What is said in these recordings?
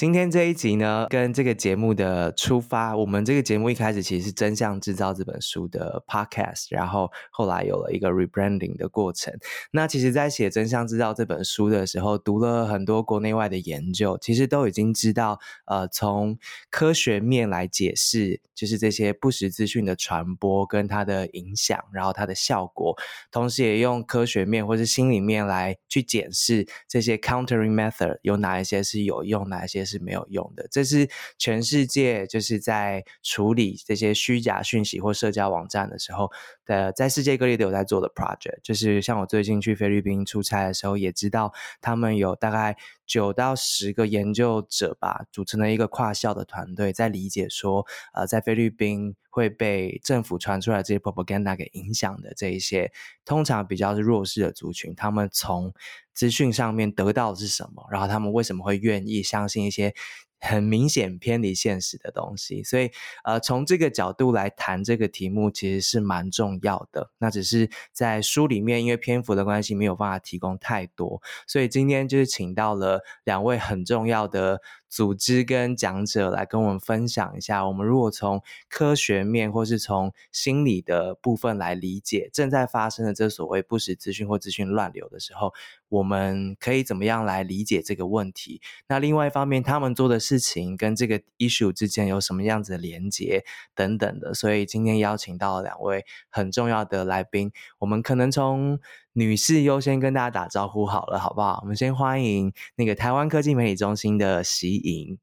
今天这一集呢，跟这个节目的出发，我们这个节目一开始其实是《真相制造》这本书的 podcast，然后后来有了一个 rebranding 的过程。那其实，在写《真相制造》这本书的时候，读了很多国内外的研究，其实都已经知道，呃，从科学面来解释，就是这些不实资讯的传播跟它的影响，然后它的效果，同时也用科学面或是心理面来去检视这些 countering method 有哪一些是有用，哪一些是。没有用的，这是全世界就是在处理这些虚假讯息或社交网站的时候的，在世界各地都有在做的 project。就是像我最近去菲律宾出差的时候，也知道他们有大概九到十个研究者吧，组成了一个跨校的团队，在理解说，呃，在菲律宾会被政府传出来这些 propaganda 给影响的这一些，通常比较是弱势的族群，他们从资讯上面得到的是什么？然后他们为什么会愿意相信一些很明显偏离现实的东西？所以，呃，从这个角度来谈这个题目，其实是蛮重要的。那只是在书里面，因为篇幅的关系，没有办法提供太多。所以今天就是请到了两位很重要的组织跟讲者来跟我们分享一下，我们如果从科学面或是从心理的部分来理解正在发生的这所谓不实资讯或资讯乱流的时候，我们可以怎么样来理解这个问题？那另外一方面，他们做的事情跟这个 issue 之间有什么样子的连结等等的。所以今天邀请到了两位很重要的来宾，我们可能从。女士优先跟大家打招呼好了，好不好？我们先欢迎那个台湾科技媒体中心的席莹。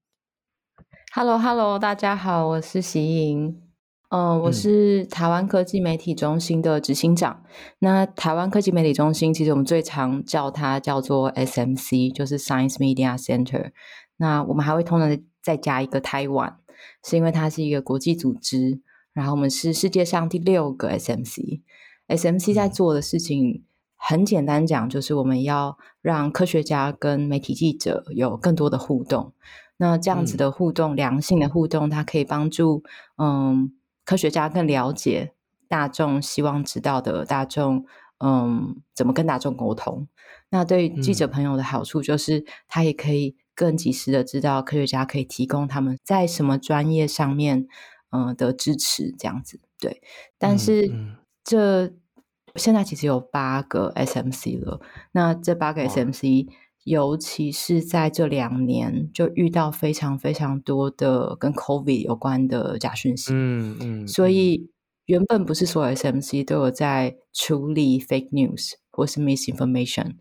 Hello，Hello，大家好，我是席莹。嗯、呃，我是台湾科技媒体中心的执行长。嗯、那台湾科技媒体中心，其实我们最常叫它叫做 SMC，就是 Science Media Center。那我们还会通常再加一个台湾，是因为它是一个国际组织。然后我们是世界上第六个 SMC。SMC 在做的事情。嗯很简单讲，就是我们要让科学家跟媒体记者有更多的互动。那这样子的互动，嗯、良性的互动，它可以帮助嗯科学家更了解大众希望知道的大众嗯怎么跟大众沟通。那对记者朋友的好处就是，他也可以更及时的知道科学家可以提供他们在什么专业上面嗯的支持。这样子对，但是这。嗯嗯现在其实有八个 SMC 了，那这八个 SMC，尤其是在这两年，就遇到非常非常多的跟 COVID 有关的假讯息。嗯嗯，所以原本不是所有 SMC 都有在处理 fake news 或是 misinformation，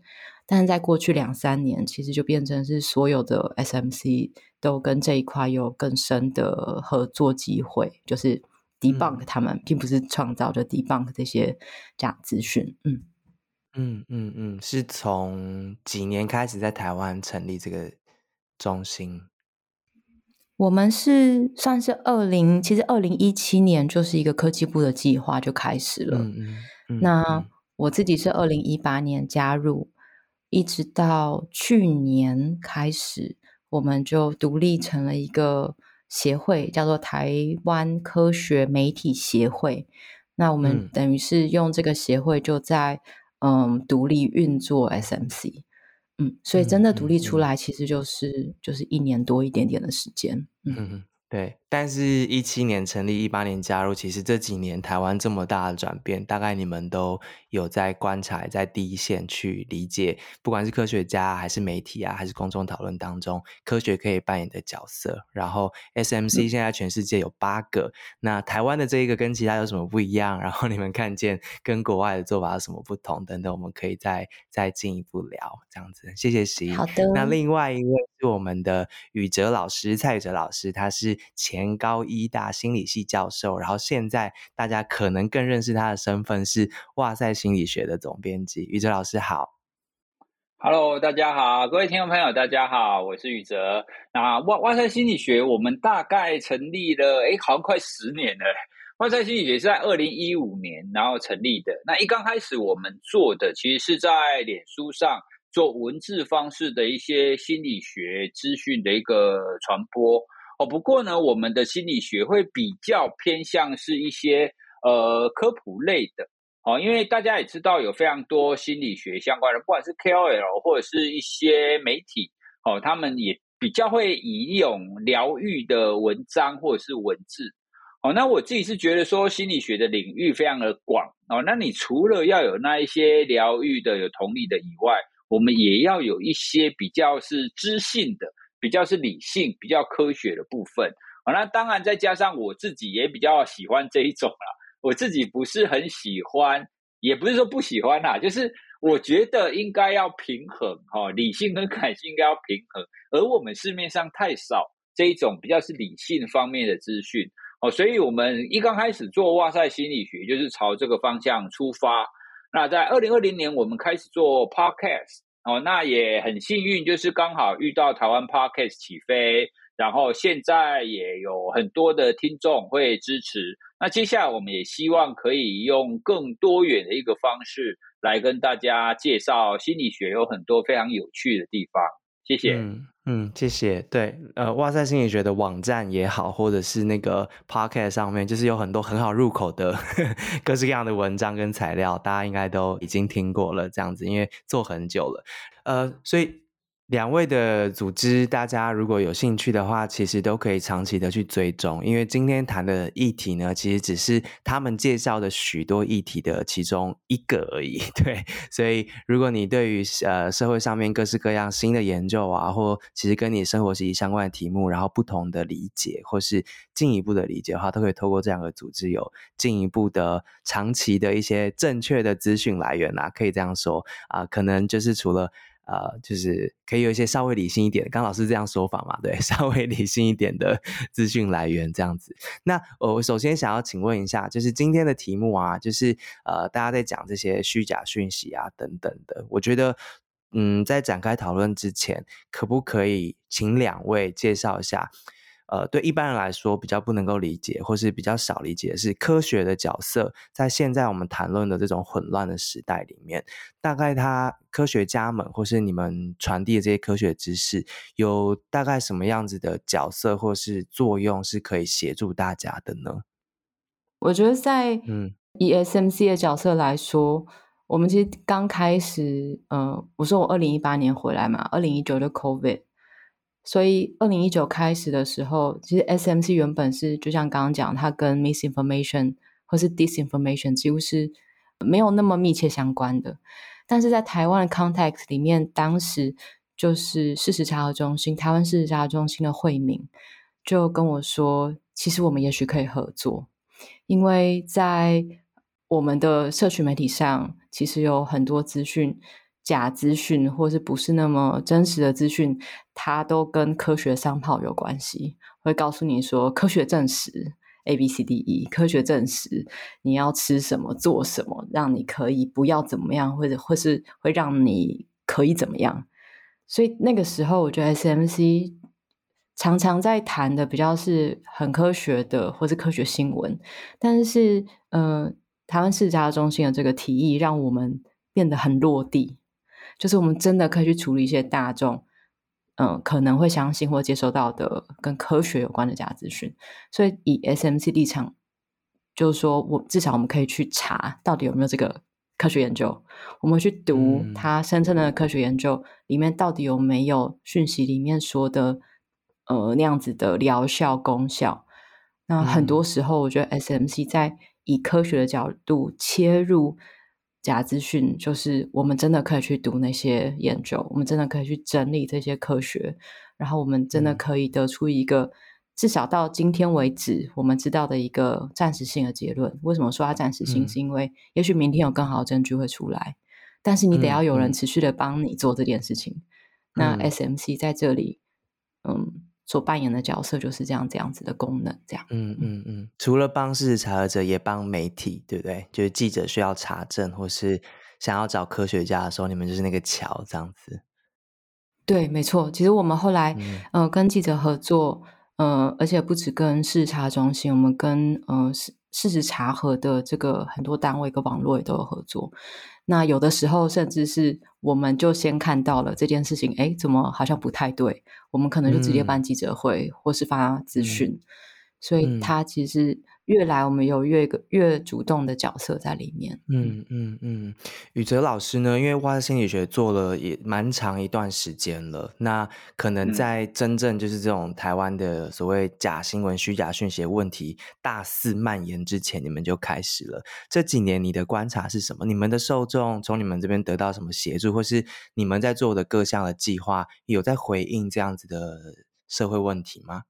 但是在过去两三年，其实就变成是所有的 SMC 都跟这一块有更深的合作机会，就是。Debunk 他们并不是创造，就 debunk 这些假资讯。嗯嗯嗯嗯，是从几年开始在台湾成立这个中心？我们是算是二零，其实二零一七年就是一个科技部的计划就开始了。嗯嗯嗯，那我自己是二零一八年加入，一直到去年开始，我们就独立成了一个。协会叫做台湾科学媒体协会，那我们等于是用这个协会就在嗯独立运作 SMC，嗯，所以真的独立出来其实就是、嗯嗯、就是一年多一点点的时间，嗯。嗯对，但是一七年成立，一八年加入，其实这几年台湾这么大的转变，大概你们都有在观察，在第一线去理解，不管是科学家还是媒体啊，还是公众讨论当中，科学可以扮演的角色。然后 SMC 现在全世界有八个，嗯、那台湾的这一个跟其他有什么不一样？然后你们看见跟国外的做法有什么不同？等等，我们可以再再进一步聊，这样子。谢谢席。好的。那另外一位是我们的宇哲老师，蔡宇哲老师，他是。前年高一大心理系教授，然后现在大家可能更认识他的身份是哇塞心理学的总编辑。宇哲老师好，Hello，大家好，各位听众朋友，大家好，我是宇哲。那哇哇塞心理学，我们大概成立了，哎，好像快十年了。哇塞心理学是在二零一五年然后成立的。那一刚开始我们做的其实是在脸书上做文字方式的一些心理学资讯的一个传播哦。不过呢，我们的心理学会比较偏向是一些呃科普类的哦，因为大家也知道有非常多心理学相关的，不管是 KOL 或者是一些媒体哦，他们也比较会以一种疗愈的文章或者是文字。哦，那我自己是觉得说心理学的领域非常的广哦。那你除了要有那一些疗愈的、有同理的以外，我们也要有一些比较是知性的、比较是理性、比较科学的部分。哦，那当然再加上我自己也比较喜欢这一种啦。我自己不是很喜欢，也不是说不喜欢啦，就是我觉得应该要平衡哈，理性跟感性应该要平衡。而我们市面上太少这一种比较是理性方面的资讯。哦，所以我们一刚开始做哇塞心理学，就是朝这个方向出发。那在二零二零年，我们开始做 podcast，哦，那也很幸运，就是刚好遇到台湾 podcast 起飞，然后现在也有很多的听众会支持。那接下来，我们也希望可以用更多元的一个方式来跟大家介绍心理学，有很多非常有趣的地方。谢谢。嗯，谢谢。对，呃，哇塞心理学的网站也好，或者是那个 p o c k e t 上面，就是有很多很好入口的 各式各样的文章跟材料，大家应该都已经听过了。这样子，因为做很久了，呃，所以。两位的组织，大家如果有兴趣的话，其实都可以长期的去追踪。因为今天谈的议题呢，其实只是他们介绍的许多议题的其中一个而已。对，所以如果你对于呃社会上面各式各样新的研究啊，或其实跟你生活息息相关的题目，然后不同的理解或是进一步的理解的话，都可以透过这两个组织有进一步的长期的一些正确的资讯来源啊，可以这样说啊，可能就是除了。呃，就是可以有一些稍微理性一点，刚老师这样说法嘛，对，稍微理性一点的资讯来源这样子。那我首先想要请问一下，就是今天的题目啊，就是呃，大家在讲这些虚假讯息啊等等的，我觉得，嗯，在展开讨论之前，可不可以请两位介绍一下？呃，对一般人来说比较不能够理解，或是比较少理解的是科学的角色，在现在我们谈论的这种混乱的时代里面，大概他科学家们或是你们传递的这些科学知识，有大概什么样子的角色或是作用是可以协助大家的呢？我觉得在嗯，ESMC 的角色来说，嗯、我们其实刚开始，嗯、呃，我说我二零一八年回来嘛，二零一九的 COVID。所以，二零一九开始的时候，其实 SMC 原本是就像刚刚讲，它跟 misinformation 或是 disinformation 几乎是没有那么密切相关的。但是在台湾的 context 里面，当时就是事实查核中心，台湾事实查核中心的惠民就跟我说，其实我们也许可以合作，因为在我们的社群媒体上，其实有很多资讯。假资讯或是不是那么真实的资讯，它都跟科学商炮有关系。会告诉你说，科学证实 A B C D E，科学证实你要吃什么做什么，让你可以不要怎么样，或者或是会让你可以怎么样。所以那个时候，我觉得 SMC 常常在谈的比较是很科学的，或是科学新闻。但是，呃，台湾世家中心的这个提议，让我们变得很落地。就是我们真的可以去处理一些大众，嗯、呃，可能会相信或接收到的跟科学有关的假资讯。所以以 SMC 立场，就是说我至少我们可以去查到底有没有这个科学研究，我们去读他声称的科学研究里面到底有没有讯息里面说的呃那样子的疗效功效。那很多时候，我觉得 SMC 在以科学的角度切入。假资讯就是我们真的可以去读那些研究，我们真的可以去整理这些科学，然后我们真的可以得出一个、嗯、至少到今天为止我们知道的一个暂时性的结论。为什么说它暂时性？嗯、是因为也许明天有更好的证据会出来，但是你得要有人持续的帮你做这件事情。嗯、那 SMC 在这里，嗯。所扮演的角色就是这样这样子的功能，这样。嗯嗯嗯，除了帮事实查核者，也帮媒体，对不对？就是记者需要查证，或是想要找科学家的时候，你们就是那个桥，这样子。对，没错。其实我们后来，嗯、呃，跟记者合作，呃，而且不止跟视察中心，我们跟呃事实查核的这个很多单位跟网络也都有合作。那有的时候甚至是我们就先看到了这件事情，哎，怎么好像不太对？我们可能就直接办记者会，嗯、或是发资讯。嗯、所以它其实。越来，我们有越个越主动的角色在里面。嗯嗯嗯，宇哲老师呢？因为哇塞心理学做了也蛮长一段时间了，那可能在真正就是这种台湾的所谓假新闻、虚假讯息问题大肆蔓延之前，你们就开始了。这几年你的观察是什么？你们的受众从你们这边得到什么协助，或是你们在做的各项的计划有在回应这样子的社会问题吗？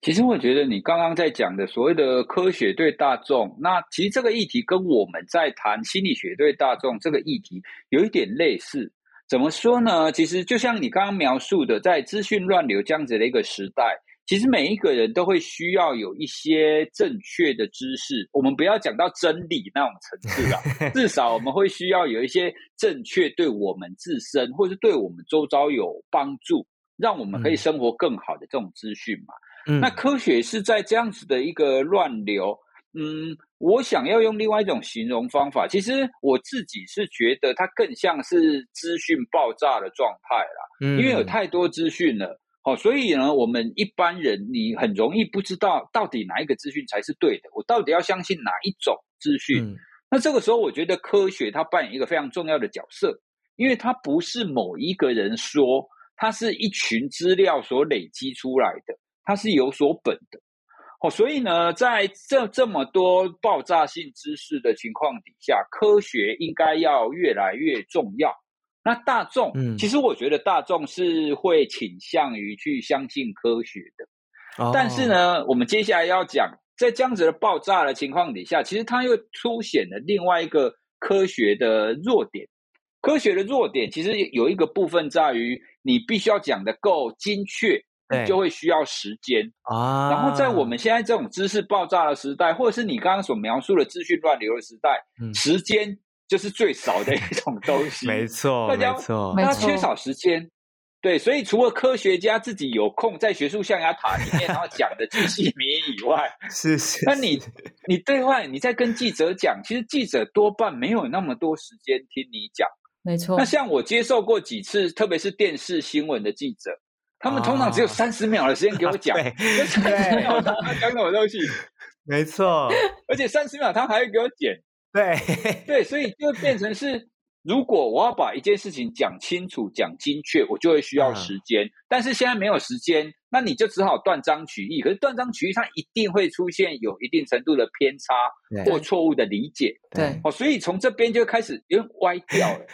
其实我觉得你刚刚在讲的所谓的科学对大众，那其实这个议题跟我们在谈心理学对大众这个议题有一点类似。怎么说呢？其实就像你刚刚描述的，在资讯乱流这样子的一个时代，其实每一个人都会需要有一些正确的知识。我们不要讲到真理那种层次啊，至少我们会需要有一些正确对我们自身或是对我们周遭有帮助，让我们可以生活更好的这种资讯嘛。那科学是在这样子的一个乱流，嗯，我想要用另外一种形容方法，其实我自己是觉得它更像是资讯爆炸的状态啦，嗯，因为有太多资讯了，好，所以呢，我们一般人你很容易不知道到底哪一个资讯才是对的，我到底要相信哪一种资讯？嗯，那这个时候，我觉得科学它扮演一个非常重要的角色，因为它不是某一个人说，它是一群资料所累积出来的。它是有所本的，哦，所以呢，在这这么多爆炸性知识的情况底下，科学应该要越来越重要。那大众，嗯，其实我觉得大众是会倾向于去相信科学的。哦，但是呢，我们接下来要讲，在这样子的爆炸的情况底下，其实它又凸显了另外一个科学的弱点。科学的弱点其实有一个部分在于，你必须要讲得够精确。就会需要时间啊，然后在我们现在这种知识爆炸的时代，或者是你刚刚所描述的资讯乱流的时代，嗯、时间就是最少的一种东西。没错，大家没错，大家缺少时间。对，所以除了科学家自己有空在学术象牙塔里面然后讲的巨细靡遗以外，是是，是。那你你对外你在跟记者讲，其实记者多半没有那么多时间听你讲。没错。那像我接受过几次，特别是电视新闻的记者。他们通常只有三十秒的时间给我讲，三十秒他讲什么东西？没错，而且三十秒他还会给我剪。对对，所以就变成是，如果我要把一件事情讲清楚、讲精确，我就会需要时间。嗯、但是现在没有时间，那你就只好断章取义。可是断章取义，它一定会出现有一定程度的偏差或错误的理解。对，哦，所以从这边就开始有点歪掉了。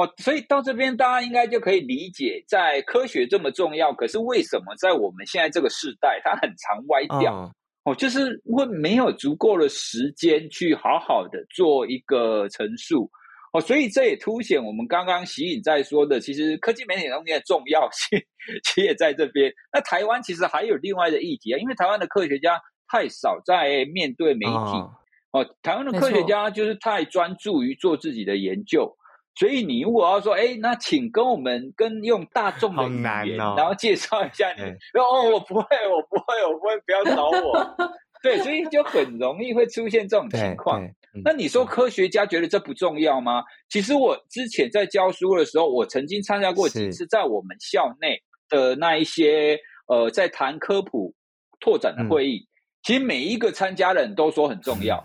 哦，所以到这边，大家应该就可以理解，在科学这么重要，可是为什么在我们现在这个时代，它很常歪掉？哦，哦，就是因为没有足够的时间去好好的做一个陈述。哦，所以这也凸显我们刚刚习颖在说的，其实科技媒体中间的重要性，其实也在这边。那台湾其实还有另外的议题啊，因为台湾的科学家太少在面对媒体。哦，哦，台湾的科学家就是太专注于做自己的研究。所以你如果要说，哎，那请跟我们跟用大众的语言，哦、然后介绍一下你。对哦，我不会，我不会，我不会，不要找我。对，所以就很容易会出现这种情况。嗯、那你说科学家觉得这不重要吗？其实我之前在教书的时候，我曾经参加过几次在我们校内的那一些呃，在谈科普拓展的会议。嗯、其实每一个参加的人都说很重要。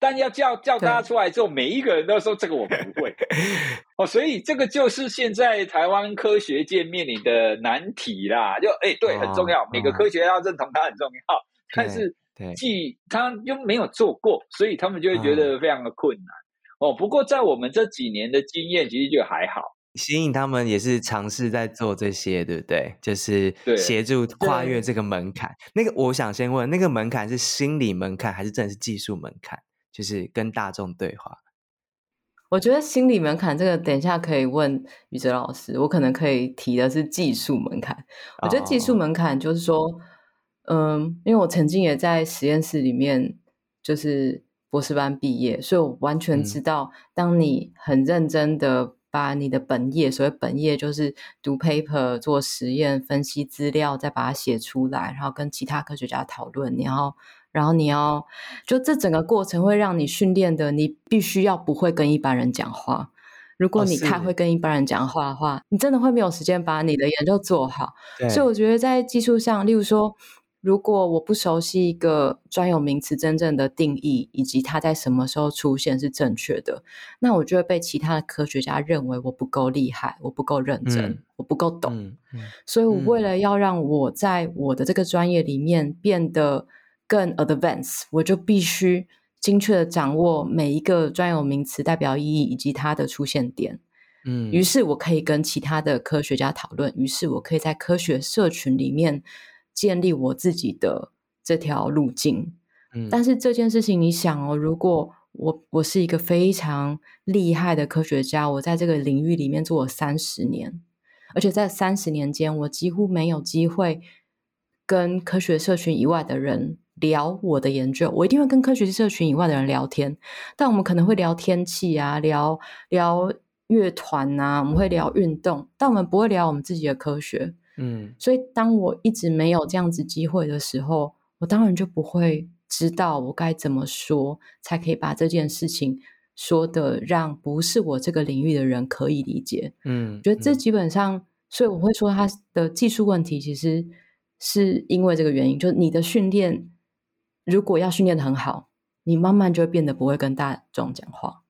嗯但要叫叫大家出来之后，每一个人都说这个我不会 哦，所以这个就是现在台湾科学界面临的难题啦。就哎，对，很重要，哦、每个科学家要认同它很重要，哦、但是既他又没有做过，所以他们就会觉得非常的困难哦，哦。不过在我们这几年的经验，其实就还好。吸引他们也是尝试在做这些，对不对？就是协助跨越这个门槛。那个，我想先问，那个门槛是心理门槛，还是真的是技术门槛？就是跟大众对话，我觉得心理门槛这个，等一下可以问宇哲老师。我可能可以提的是技术门槛。我觉得技术门槛就是说，嗯，因为我曾经也在实验室里面，就是博士班毕业，所以我完全知道，当你很认真的把你的本业，所谓本业就是读 paper、做实验、分析资料，再把它写出来，然后跟其他科学家讨论，你要。然后你要就这整个过程会让你训练的，你必须要不会跟一般人讲话。如果你太会跟一般人讲话的话，哦、你真的会没有时间把你的研究做好。所以我觉得在技术上，例如说。如果我不熟悉一个专有名词真正的定义，以及它在什么时候出现是正确的，那我就会被其他的科学家认为我不够厉害，我不够认真，嗯、我不够懂。嗯嗯、所以，我为了要让我在我的这个专业里面变得更 advanced，我就必须精确的掌握每一个专有名词代表意义以及它的出现点。嗯，于是我可以跟其他的科学家讨论，于是我可以在科学社群里面。建立我自己的这条路径，嗯，但是这件事情，你想哦，如果我我是一个非常厉害的科学家，我在这个领域里面做了三十年，而且在三十年间，我几乎没有机会跟科学社群以外的人聊我的研究。我一定会跟科学社群以外的人聊天，但我们可能会聊天气啊，聊聊乐团啊，我们会聊运动，但我们不会聊我们自己的科学。嗯，所以当我一直没有这样子机会的时候，我当然就不会知道我该怎么说，才可以把这件事情说的让不是我这个领域的人可以理解。嗯，我觉得这基本上，所以我会说他的技术问题，其实是因为这个原因，就是你的训练如果要训练的很好，你慢慢就会变得不会跟大众讲话。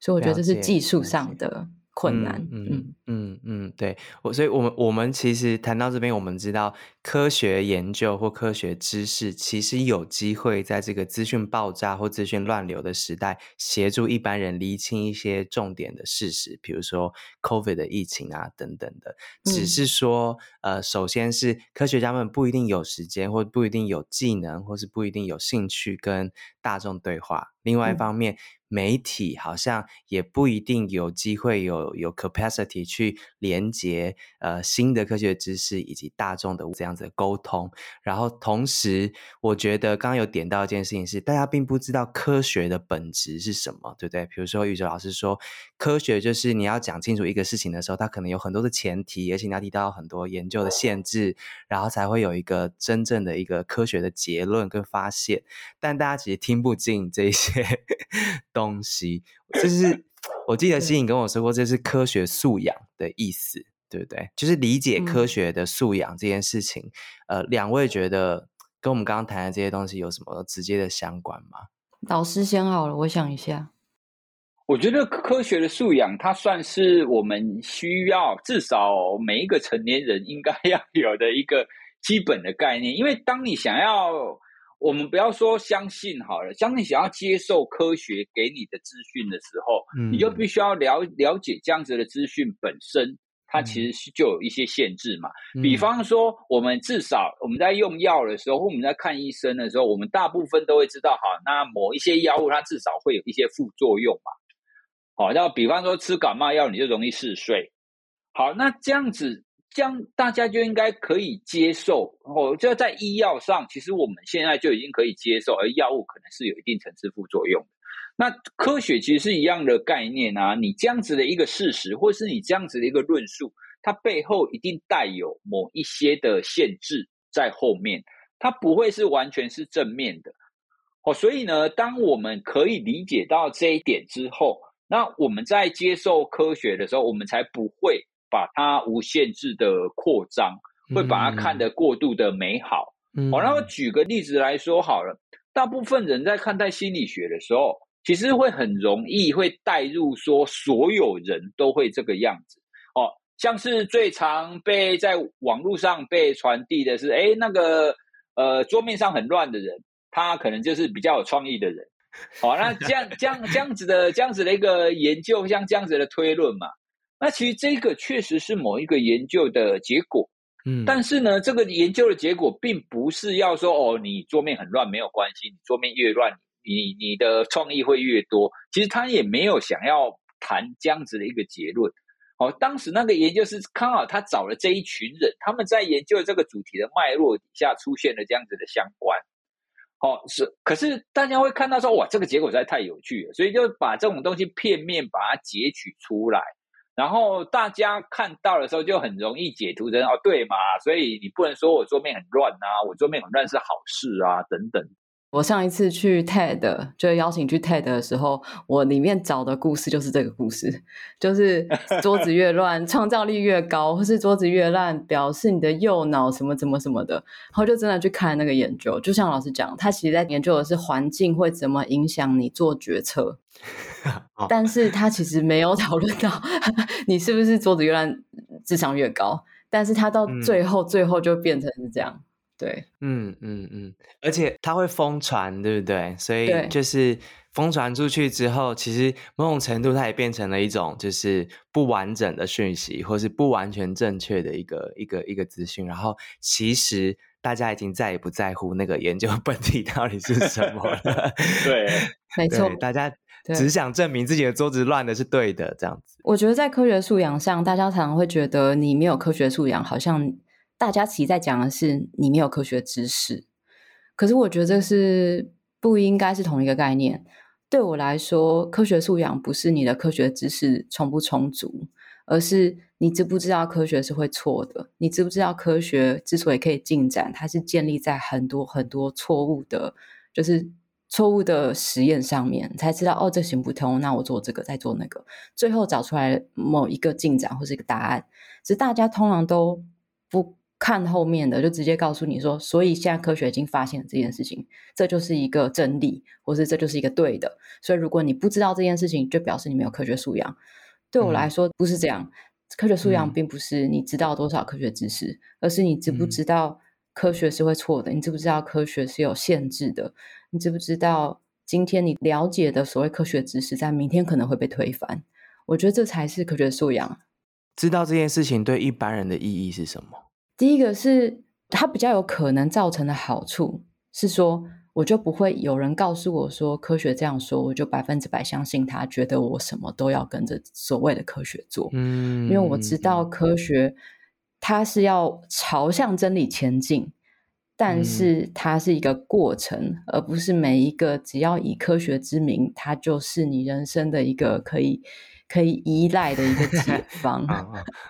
所以我觉得这是技术上的。困难，嗯嗯嗯嗯，对我，所以我们我们其实谈到这边，我们知道科学研究或科学知识，其实有机会在这个资讯爆炸或资讯乱流的时代，协助一般人厘清一些重点的事实，比如说 COVID 的疫情啊等等的。只是说，嗯、呃，首先是科学家们不一定有时间，或不一定有技能，或是不一定有兴趣跟大众对话。另外一方面，嗯媒体好像也不一定有机会有有 capacity 去连接呃新的科学知识以及大众的这样子的沟通，然后同时我觉得刚刚有点到一件事情是，大家并不知道科学的本质是什么，对不对？比如说宇哲老师说，科学就是你要讲清楚一个事情的时候，它可能有很多的前提，而且你要提到很多研究的限制，然后才会有一个真正的一个科学的结论跟发现，但大家其实听不进这些东 东西，就是我记得希颖跟我说过，这是科学素养的意思，对不对？就是理解科学的素养这件事情。嗯、呃，两位觉得跟我们刚刚谈的这些东西有什么直接的相关吗？老师先好了，我想一下。我觉得科学的素养，它算是我们需要至少每一个成年人应该 要有的一个基本的概念，因为当你想要。我们不要说相信好了，相信想要接受科学给你的资讯的时候，嗯、你就必须要了了解这样子的资讯本身，它其实是就有一些限制嘛。嗯、比方说，我们至少我们在用药的时候，或我们在看医生的时候，我们大部分都会知道，好，那某一些药物它至少会有一些副作用嘛。好，那比方说吃感冒药，你就容易嗜睡。好，那这样子。这样大家就应该可以接受哦。就在医药上，其实我们现在就已经可以接受，而药物可能是有一定层次副作用。那科学其实是一样的概念啊。你这样子的一个事实，或是你这样子的一个论述，它背后一定带有某一些的限制在后面，它不会是完全是正面的哦。所以呢，当我们可以理解到这一点之后，那我们在接受科学的时候，我们才不会。把它无限制的扩张，会把它看得过度的美好。嗯，好，那我举个例子来说好了。大部分人在看待心理学的时候，其实会很容易会带入说，所有人都会这个样子。哦，像是最常被在网络上被传递的是，诶，那个呃桌面上很乱的人，他可能就是比较有创意的人。好，那这样这样这样子的这样子的一个研究，像这样子的推论嘛。那其实这个确实是某一个研究的结果，嗯，但是呢，这个研究的结果并不是要说哦，你桌面很乱没有关系，你桌面越乱，你你的创意会越多。其实他也没有想要谈这样子的一个结论。哦，当时那个研究是刚好他找了这一群人，他们在研究这个主题的脉络底下出现了这样子的相关。哦，是，可是大家会看到说，哇，这个结果实在太有趣了，所以就把这种东西片面把它截取出来。然后大家看到的时候就很容易解读成哦，对嘛，所以你不能说我桌面很乱啊，我桌面很乱是好事啊，等等。我上一次去 TED 就邀请去 TED 的时候，我里面找的故事就是这个故事，就是 桌子越乱，创造力越高，或是桌子越烂，表示你的右脑什么什么什么的。然后就真的去看那个研究，就像老师讲，他其实在研究的是环境会怎么影响你做决策，但是他其实没有讨论到 你是不是桌子越烂，智商越高。但是他到最后，最后就变成是这样。嗯对，嗯嗯嗯，而且它会疯传，对不对？所以就是疯传出去之后，其实某种程度它也变成了一种就是不完整的讯息，或是不完全正确的一个一个一个资讯。然后其实大家已经再也不在乎那个研究 本体到底是什么了。对，没错，大家只想证明自己的桌子乱的是对的，这样子。我觉得在科学素养上，大家常常会觉得你没有科学素养，好像。大家其实在讲的是你没有科学知识，可是我觉得这是不应该是同一个概念。对我来说，科学素养不是你的科学知识充不充足，而是你知不知道科学是会错的？你知不知道科学之所以可以进展，它是建立在很多很多错误的，就是错误的实验上面，才知道哦，这行不通，那我做这个，再做那个，最后找出来某一个进展或是一个答案。只是大家通常都不。看后面的就直接告诉你说，所以现在科学已经发现了这件事情，这就是一个真理，或是这就是一个对的。所以如果你不知道这件事情，就表示你没有科学素养。对我来说不是这样，嗯、科学素养并不是你知道多少科学知识，嗯、而是你知不知道科学是会错的，嗯、你知不知道科学是有限制的，你知不知道今天你了解的所谓科学知识，在明天可能会被推翻。我觉得这才是科学素养。知道这件事情对一般人的意义是什么？第一个是它比较有可能造成的好处是说，我就不会有人告诉我说科学这样说，我就百分之百相信他，觉得我什么都要跟着所谓的科学做。嗯，因为我知道科学它是要朝向真理前进，但是它是一个过程，而不是每一个只要以科学之名，它就是你人生的一个可以。可以依赖的一个 解方啊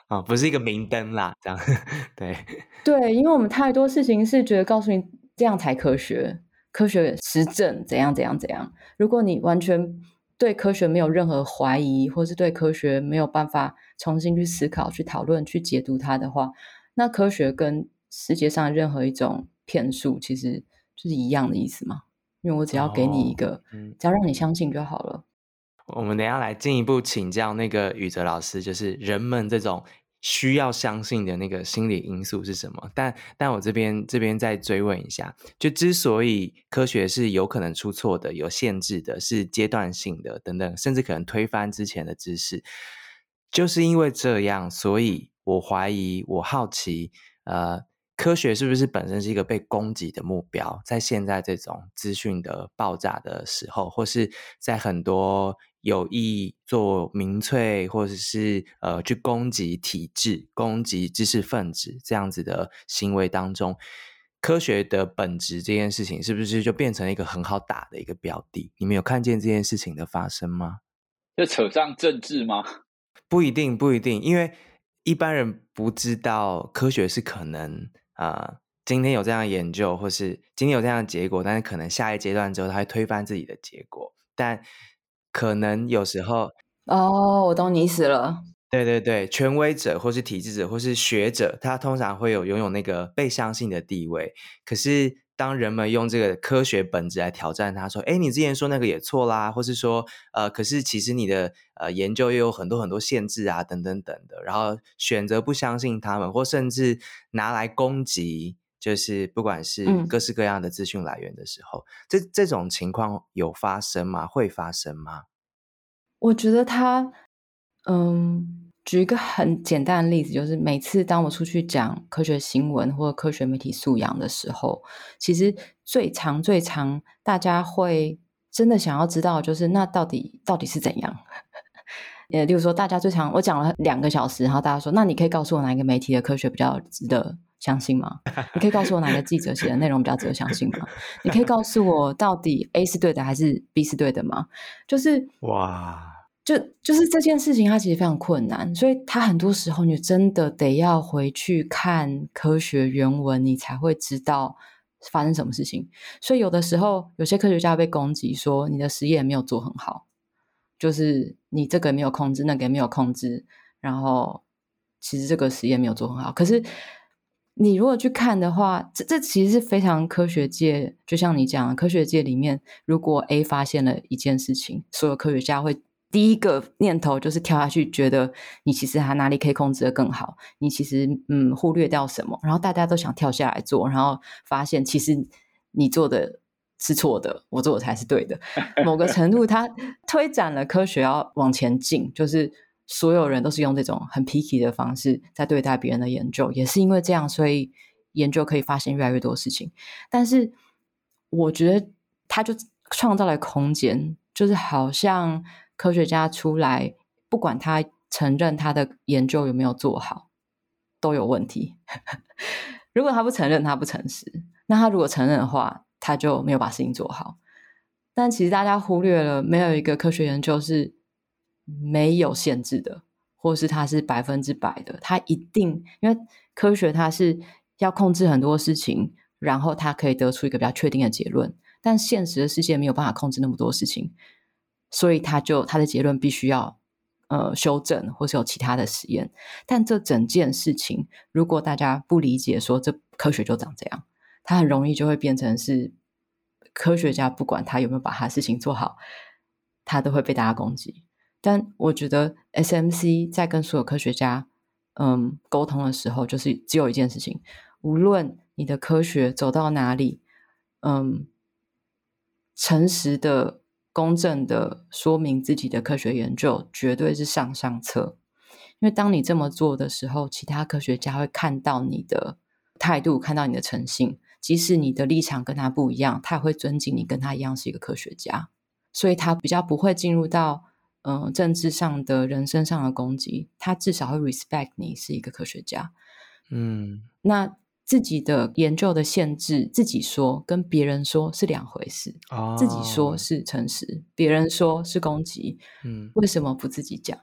啊，不是一个明灯啦，这样 对对，因为我们太多事情是觉得告诉你这样才科学，科学实证怎样怎样怎样。如果你完全对科学没有任何怀疑，或是对科学没有办法重新去思考、去讨论、去解读它的话，那科学跟世界上任何一种骗术其实就是一样的意思嘛。因为我只要给你一个，哦嗯、只要让你相信就好了。我们等下来进一步请教那个宇哲老师，就是人们这种需要相信的那个心理因素是什么？但但我这边这边再追问一下，就之所以科学是有可能出错的、有限制的、是阶段性的等等，甚至可能推翻之前的知识，就是因为这样，所以我怀疑，我好奇，呃，科学是不是本身是一个被攻击的目标？在现在这种资讯的爆炸的时候，或是在很多。有意做民粹，或者是呃去攻击体制、攻击知识分子这样子的行为当中，科学的本质这件事情，是不是就变成一个很好打的一个标的？你们有看见这件事情的发生吗？就扯上政治吗？不一定，不一定，因为一般人不知道科学是可能啊、呃，今天有这样的研究，或是今天有这样的结果，但是可能下一阶段之后，他会推翻自己的结果，但。可能有时候哦，我懂你意思了。对对对，权威者或是体制者或是学者，他通常会有拥有那个被相信的地位。可是当人们用这个科学本质来挑战他，说：“哎，你之前说那个也错啦，或是说，呃，可是其实你的呃研究又有很多很多限制啊，等等等的。”然后选择不相信他们，或甚至拿来攻击。就是不管是各式各样的资讯来源的时候，嗯、这这种情况有发生吗？会发生吗？我觉得他，嗯，举一个很简单的例子，就是每次当我出去讲科学新闻或科学媒体素养的时候，其实最常最常大家会真的想要知道，就是那到底到底是怎样？呃，例如说，大家最常我讲了两个小时，然后大家说，那你可以告诉我哪一个媒体的科学比较值得相信吗？你可以告诉我哪个记者写的内容比较值得相信吗？你可以告诉我到底 A 是对的还是 B 是对的吗？就是哇，就就是这件事情它其实非常困难，所以它很多时候你真的得要回去看科学原文，你才会知道发生什么事情。所以有的时候，有些科学家被攻击说你的实验没有做很好，就是你这个没有控制，那个也没有控制，然后其实这个实验没有做很好。可是你如果去看的话，这这其实是非常科学界，就像你讲，科学界里面，如果 A 发现了一件事情，所有科学家会。第一个念头就是跳下去，觉得你其实还哪里可以控制得更好，你其实嗯忽略掉什么，然后大家都想跳下来做，然后发现其实你做的是错的，我做的才是对的。某个程度，它推展了科学要往前进，就是所有人都是用这种很 picky 的方式在对待别人的研究，也是因为这样，所以研究可以发现越来越多事情。但是我觉得它就创造了空间，就是好像。科学家出来，不管他承认他的研究有没有做好，都有问题。如果他不承认，他不诚实；那他如果承认的话，他就没有把事情做好。但其实大家忽略了，没有一个科学研究是没有限制的，或是它是百分之百的。它一定，因为科学它是要控制很多事情，然后它可以得出一个比较确定的结论。但现实的世界没有办法控制那么多事情。所以他就他的结论必须要呃修正，或是有其他的实验。但这整件事情，如果大家不理解，说这科学就长这样，他很容易就会变成是科学家不管他有没有把他事情做好，他都会被大家攻击。但我觉得 SMC 在跟所有科学家嗯沟通的时候，就是只有一件事情：无论你的科学走到哪里，嗯，诚实的。公正的说明自己的科学研究，绝对是上上策。因为当你这么做的时候，其他科学家会看到你的态度，看到你的诚信。即使你的立场跟他不一样，他也会尊敬你，跟他一样是一个科学家。所以他比较不会进入到嗯、呃、政治上的人身上的攻击，他至少会 respect 你是一个科学家。嗯，那。自己的研究的限制，自己说跟别人说是两回事。Oh. 自己说是诚实，别人说是攻击。嗯，为什么不自己讲？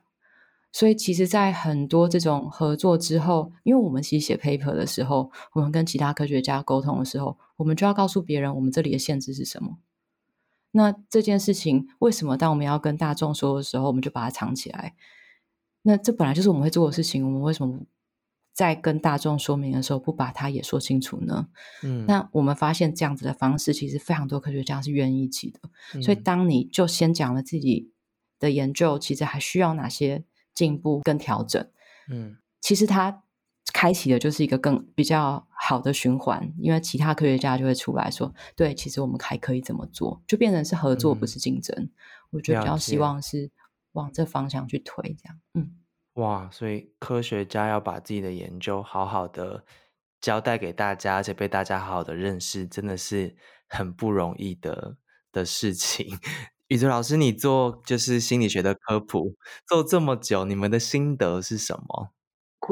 所以其实，在很多这种合作之后，因为我们其实写 paper 的时候，我们跟其他科学家沟通的时候，我们就要告诉别人我们这里的限制是什么。那这件事情为什么当我们要跟大众说的时候，我们就把它藏起来？那这本来就是我们会做的事情，我们为什么？在跟大众说明的时候，不把它也说清楚呢？嗯，那我们发现这样子的方式，其实非常多科学家是愿意一起的。嗯，所以，当你就先讲了自己的研究，其实还需要哪些进步跟调整？嗯，其实它开启的就是一个更比较好的循环，因为其他科学家就会出来说：“对，其实我们还可以怎么做？”就变成是合作，不是竞争。嗯，我觉得比较希望是往这方向去推，这样。嗯。哇，所以科学家要把自己的研究好好的交代给大家，而且被大家好好的认识，真的是很不容易的的事情。宇哲老师，你做就是心理学的科普做这么久，你们的心得是什么？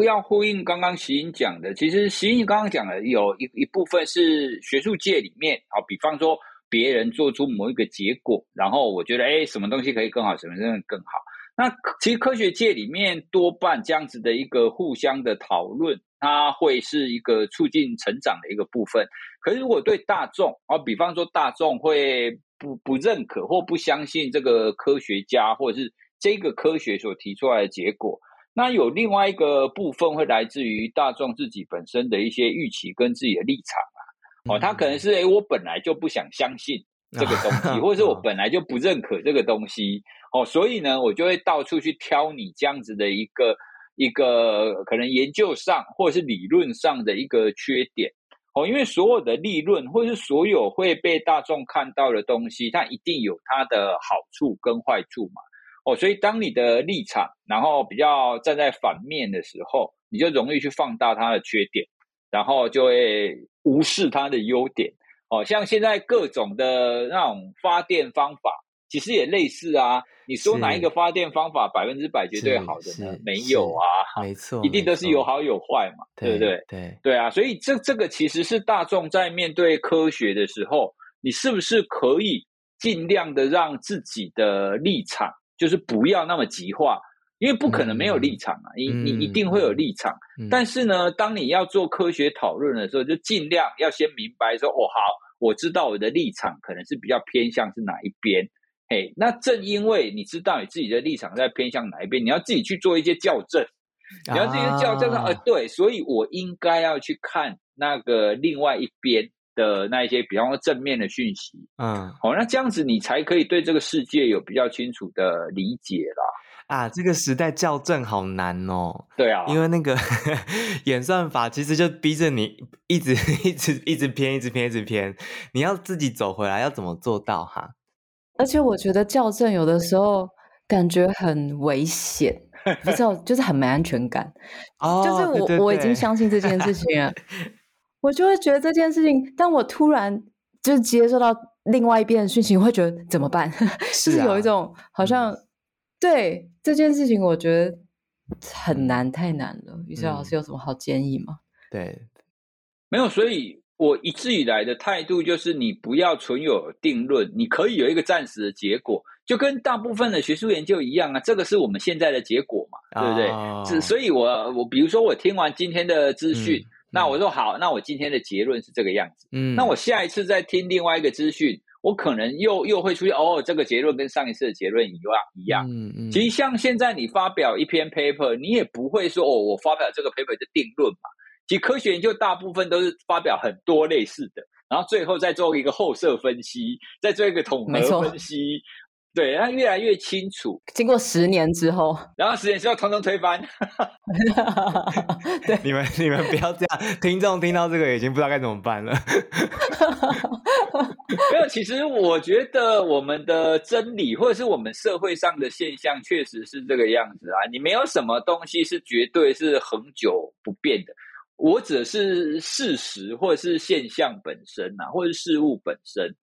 要呼应刚刚习颖讲的，其实习颖刚刚讲的有一一部分是学术界里面啊，比方说别人做出某一个结果，然后我觉得哎，什么东西可以更好，什么东西更好。那其实科学界里面多半这样子的一个互相的讨论，它会是一个促进成长的一个部分。可是如果对大众啊，比方说大众会不不认可或不相信这个科学家或者是这个科学所提出来的结果，那有另外一个部分会来自于大众自己本身的一些预期跟自己的立场啊。哦，他可能是诶，我本来就不想相信这个东西，或者是我 本来就不认可这个东西。哦，所以呢，我就会到处去挑你这样子的一个一个可能研究上或者是理论上的一个缺点。哦，因为所有的利润或者是所有会被大众看到的东西，它一定有它的好处跟坏处嘛。哦，所以当你的立场然后比较站在反面的时候，你就容易去放大它的缺点，然后就会无视它的优点。哦，像现在各种的那种发电方法。其实也类似啊，你说哪一个发电方法百分之百绝对好的呢？没有啊，没错，一定都是有好有坏嘛，对不对？对对啊，所以这这个其实是大众在面对科学的时候，你是不是可以尽量的让自己的立场就是不要那么极化，因为不可能没有立场啊，你你一定会有立场。但是呢，当你要做科学讨论的时候，就尽量要先明白说，哦，好，我知道我的立场可能是比较偏向是哪一边。嘿，那正因为你知道你自己的立场在偏向哪一边，你要自己去做一些校正，你要自己校正啊，呃，对，所以我应该要去看那个另外一边。的那一些，比方说正面的讯息，嗯，好，那这样子你才可以对这个世界有比较清楚的理解啦。啊，这个时代校正好难哦。对啊，因为那个 演算法其实就逼着你一直 一直一直偏，一直偏，一直偏，你要自己走回来，要怎么做到哈？而且我觉得校正有的时候感觉很危险，不知道就是很没安全感。哦，就是我对对对，我已经相信这件事情了。我就会觉得这件事情，但我突然就接受到另外一边的讯息，我会觉得怎么办？是、啊、就是有一种好像、嗯、对这件事情，我觉得很难，太难了。于是老师有什么好建议吗？对，没有。所以我一直以来的态度就是，你不要存有定论，你可以有一个暂时的结果，就跟大部分的学术研究一样啊。这个是我们现在的结果嘛，哦、对不对？所以我我比如说我听完今天的资讯。嗯那我说好，那我今天的结论是这个样子。嗯，那我下一次再听另外一个资讯，我可能又又会出现哦，这个结论跟上一次的结论一样一样。嗯嗯。其实像现在你发表一篇 paper，你也不会说哦，我发表这个 paper 的定论嘛。其实科学研究大部分都是发表很多类似的，然后最后再做一个后设分析，再做一个统合分析。对，它越来越清楚。经过十年之后，然后十年之后统统推翻。对，你们你们不要这样，听众听到这个已经不知道该怎么办了。没有，其实我觉得我们的真理，或者是我们社会上的现象，确实是这个样子啊。你没有什么东西是绝对是恒久不变的。我指的是事实，或者是现象本身啊，或者是事物本身。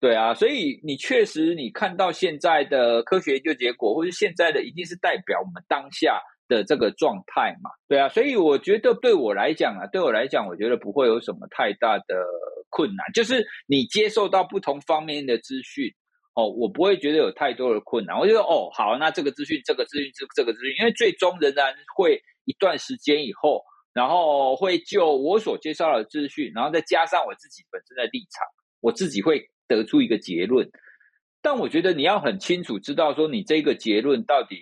对啊，所以你确实你看到现在的科学研究结果，或是现在的一定是代表我们当下的这个状态嘛？对啊，所以我觉得对我来讲啊，对我来讲，我觉得不会有什么太大的困难。就是你接受到不同方面的资讯，哦，我不会觉得有太多的困难。我觉得哦，好，那这个资讯，这个资讯，这这个资讯，因为最终仍然会一段时间以后，然后会就我所介绍的资讯，然后再加上我自己本身的立场，我自己会。得出一个结论，但我觉得你要很清楚知道说你这个结论到底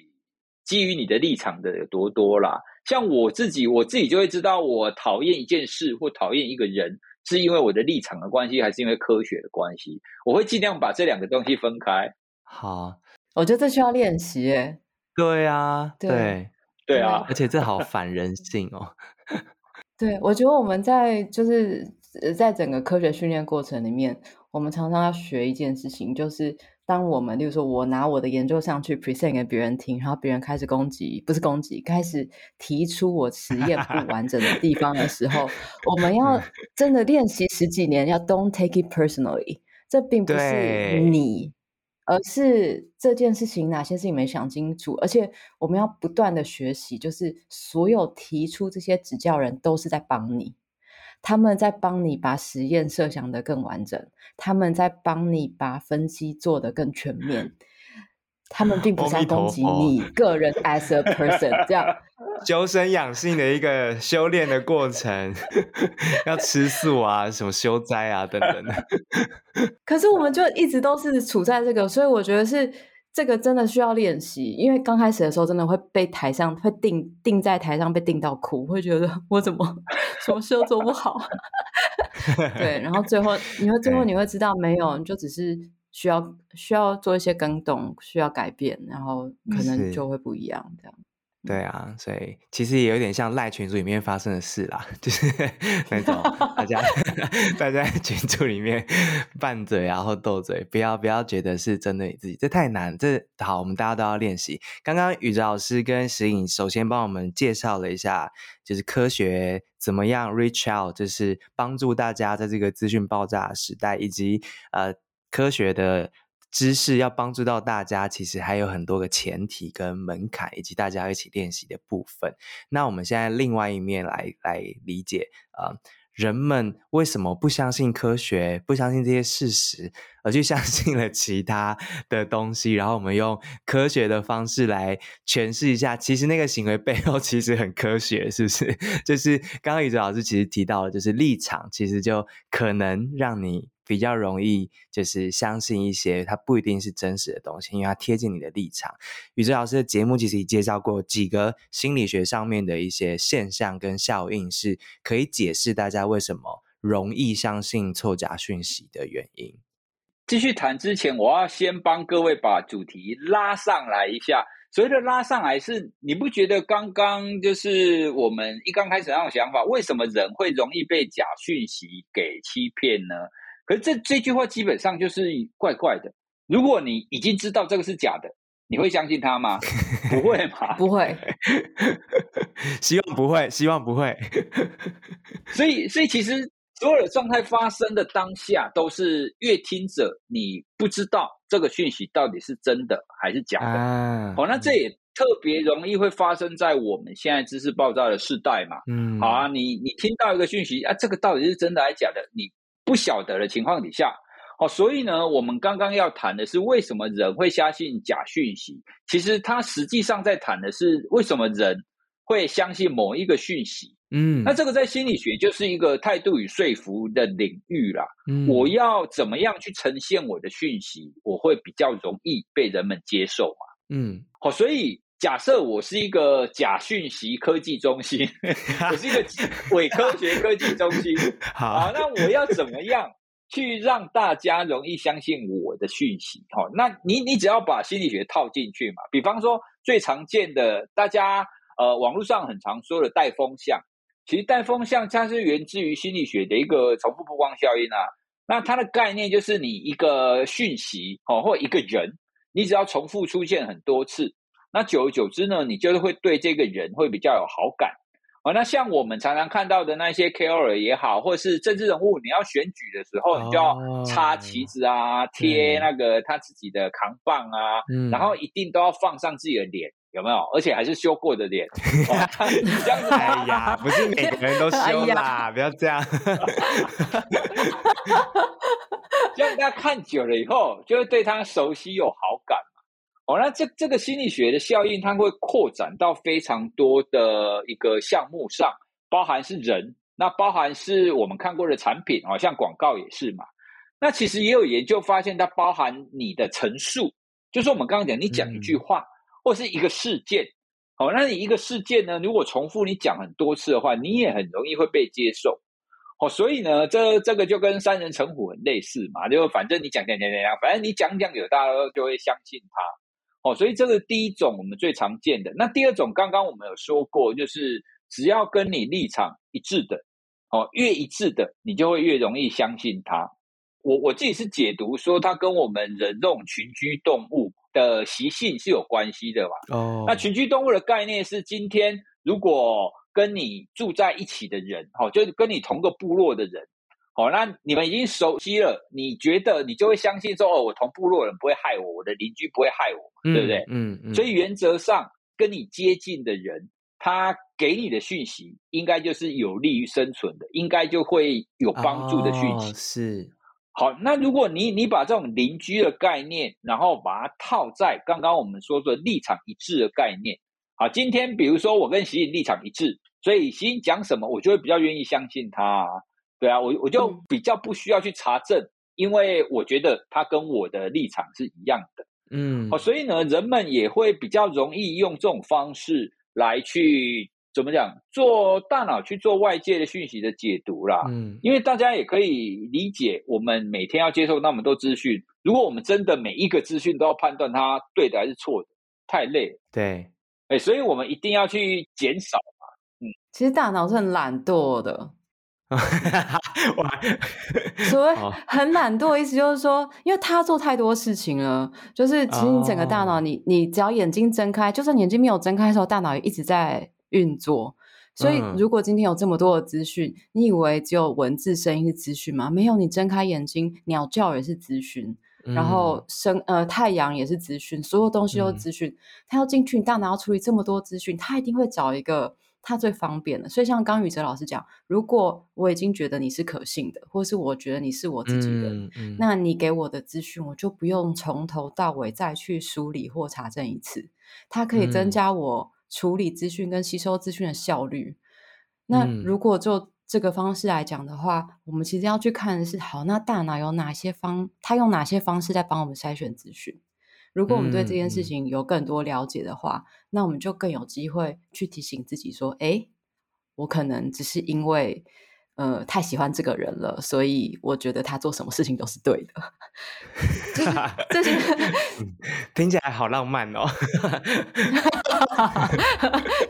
基于你的立场的有多多啦。像我自己，我自己就会知道我讨厌一件事或讨厌一个人，是因为我的立场的关系，还是因为科学的关系。我会尽量把这两个东西分开。好，我觉得这需要练习耶。对啊，对对，对啊，而且这好反人性哦。对，我觉得我们在就是在整个科学训练过程里面。我们常常要学一件事情，就是当我们，例如说，我拿我的研究上去 present 给别人听，然后别人开始攻击，不是攻击，开始提出我实验不完整的地方的时候，我们要真的练习十几年，要 don't take it personally。这并不是你，而是这件事情哪些事情没想清楚，而且我们要不断的学习，就是所有提出这些指教人都是在帮你。他们在帮你把实验设想得更完整，他们在帮你把分析做得更全面。他们并不是要攻击你个人 as a person，这样 修身养性的一个修炼的过程，要吃素啊，什么修斋啊等等的。可是我们就一直都是处在这个，所以我觉得是。这个真的需要练习，因为刚开始的时候真的会被台上会定定在台上被定到哭，会觉得我怎么什么事都做不好。对，然后最后你会最后你会知道没有，你就只是需要需要做一些更动，需要改变，然后可能就会不一样这样。对啊，所以其实也有点像赖群组里面发生的事啦，就是那种大家 大家在群组里面拌嘴啊或斗嘴，不要不要觉得是针对你自己，这太难。这好，我们大家都要练习。刚刚宇哲老师跟石颖首先帮我们介绍了一下，就是科学怎么样 reach out，就是帮助大家在这个资讯爆炸的时代，以及呃科学的。知识要帮助到大家，其实还有很多个前提跟门槛，以及大家一起练习的部分。那我们现在另外一面来来理解，呃，人们为什么不相信科学，不相信这些事实，而去相信了其他的东西？然后我们用科学的方式来诠释一下，其实那个行为背后其实很科学，是不是？就是刚刚宇哲老师其实提到了，就是立场，其实就可能让你。比较容易就是相信一些它不一定是真实的东西，因为它贴近你的立场。宇哲老师的节目其实也介绍过几个心理学上面的一些现象跟效应，是可以解释大家为什么容易相信错假讯息的原因。继续谈之前，我要先帮各位把主题拉上来一下。所谓的拉上来是，你不觉得刚刚就是我们一刚开始那种想法，为什么人会容易被假讯息给欺骗呢？可是这这句话基本上就是怪怪的。如果你已经知道这个是假的，你会相信他吗？不会吗？不会。希望不会，希望不会。所以，所以其实所有的状态发生的当下，都是阅听者你不知道这个讯息到底是真的还是假的。啊、哦，那这也特别容易会发生在我们现在知识爆炸的时代嘛。嗯，好啊，你你听到一个讯息啊，这个到底是真的还是假的？你。不晓得的情况底下，哦，所以呢，我们刚刚要谈的是为什么人会相信假讯息。其实他实际上在谈的是为什么人会相信某一个讯息。嗯，那这个在心理学就是一个态度与说服的领域啦。嗯，我要怎么样去呈现我的讯息，我会比较容易被人们接受嘛。嗯，好，所以假设我是一个假讯息科技中心，我是一个 伪科学科技中心。好，那我要怎么样去让大家容易相信我的讯息？哦，那你你只要把心理学套进去嘛。比方说最常见的，大家呃网络上很常说的带风向，其实带风向它是源自于心理学的一个重复曝光效应啊。那它的概念就是你一个讯息哦，或一个人，你只要重复出现很多次。那久而久之呢，你就是会对这个人会比较有好感哦。那像我们常常看到的那些 KOL 也好，或者是政治人物，你要选举的时候，你就要插旗子啊，哦、贴那个他自己的扛棒啊，嗯、然后一定都要放上自己的脸，有没有？而且还是修过的脸。哇这样子，哎呀，不是每个人都修啦，哎、不要这样。这样大家看久了以后，就会对他熟悉有好感。哦，那这这个心理学的效应，它会扩展到非常多的一个项目上，包含是人，那包含是我们看过的产品，好像广告也是嘛。那其实也有研究发现，它包含你的陈述，就是我们刚刚讲，你讲一句话、嗯、或是一个事件，好，那你一个事件呢，如果重复你讲很多次的话，你也很容易会被接受。哦，所以呢，这这个就跟三人成虎很类似嘛，就反正你讲讲讲讲讲，反正你讲讲有，大家都就会相信他。哦，所以这个第一种我们最常见的。那第二种，刚刚我们有说过，就是只要跟你立场一致的，哦，越一致的，你就会越容易相信他。我我自己是解读说，它跟我们人这种群居动物的习性是有关系的吧。哦，那群居动物的概念是，今天如果跟你住在一起的人，哦，就是跟你同个部落的人。哦，那你们已经熟悉了，你觉得你就会相信说，哦，我同部落人不会害我，我的邻居不会害我，嗯、对不对？嗯嗯。嗯，所以原则上，跟你接近的人，他给你的讯息，应该就是有利于生存的，应该就会有帮助的讯息。哦、是。好，那如果你你把这种邻居的概念，然后把它套在刚刚我们说的立场一致的概念，好，今天比如说我跟习颖立场一致，所以习颖讲什么，我就会比较愿意相信他、啊。对啊，我我就比较不需要去查证，嗯、因为我觉得他跟我的立场是一样的，嗯，哦，所以呢，人们也会比较容易用这种方式来去怎么讲，做大脑去做外界的讯息的解读啦，嗯，因为大家也可以理解，我们每天要接受那么多资讯，如果我们真的每一个资讯都要判断它对的还是错的，太累了，对，哎，所以我们一定要去减少嘛，嗯，其实大脑是很懒惰的。哈哈哈！所谓很懒惰，意思就是说，因为他做太多事情了，就是其实你整个大脑，你你只要眼睛睁开，就算眼睛没有睁开的时候，大脑也一直在运作。所以，如果今天有这么多的资讯，你以为只有文字声音是资讯吗？没有，你睁开眼睛，鸟叫也是资讯，然后生呃太阳也是资讯，所有东西都是资讯。他要进去，你大脑要处理这么多资讯，他一定会找一个。它最方便的。所以像刚宇哲老师讲，如果我已经觉得你是可信的，或是我觉得你是我自己的，嗯嗯、那你给我的资讯，我就不用从头到尾再去梳理或查证一次。它可以增加我处理资讯跟吸收资讯的效率。嗯、那如果就这个方式来讲的话，我们其实要去看的是，好，那大脑有哪些方，它用哪些方式在帮我们筛选资讯？如果我们对这件事情有更多了解的话，嗯、那我们就更有机会去提醒自己说，哎，我可能只是因为呃太喜欢这个人了，所以我觉得他做什么事情都是对的。这些 听起来好浪漫哦。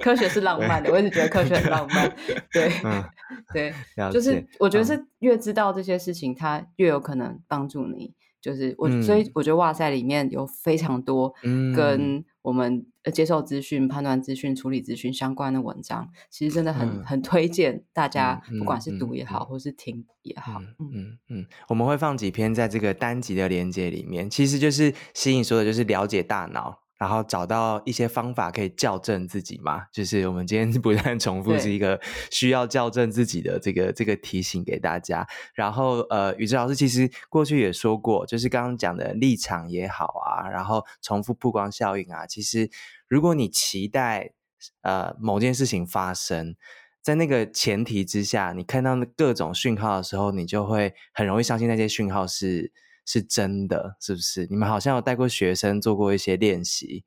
科学是浪漫的，我一直觉得科学很浪漫。对，嗯、对，就是我觉得是越知道这些事情，它越有可能帮助你。就是我，嗯、所以我觉得哇塞里面有非常多跟我们接受资讯、判断资讯、处理资讯相关的文章，其实真的很、嗯、很推荐大家，不管是读也好，嗯、或是听也好。嗯嗯嗯，我们会放几篇在这个单集的连接里面，其实就是吸引说的，就是了解大脑。然后找到一些方法可以校正自己嘛，就是我们今天 不断重复是一个需要校正自己的这个这个提醒给大家。然后呃，宇哲老师其实过去也说过，就是刚刚讲的立场也好啊，然后重复曝光效应啊，其实如果你期待呃某件事情发生，在那个前提之下，你看到各种讯号的时候，你就会很容易相信那些讯号是。是真的，是不是？你们好像有带过学生做过一些练习。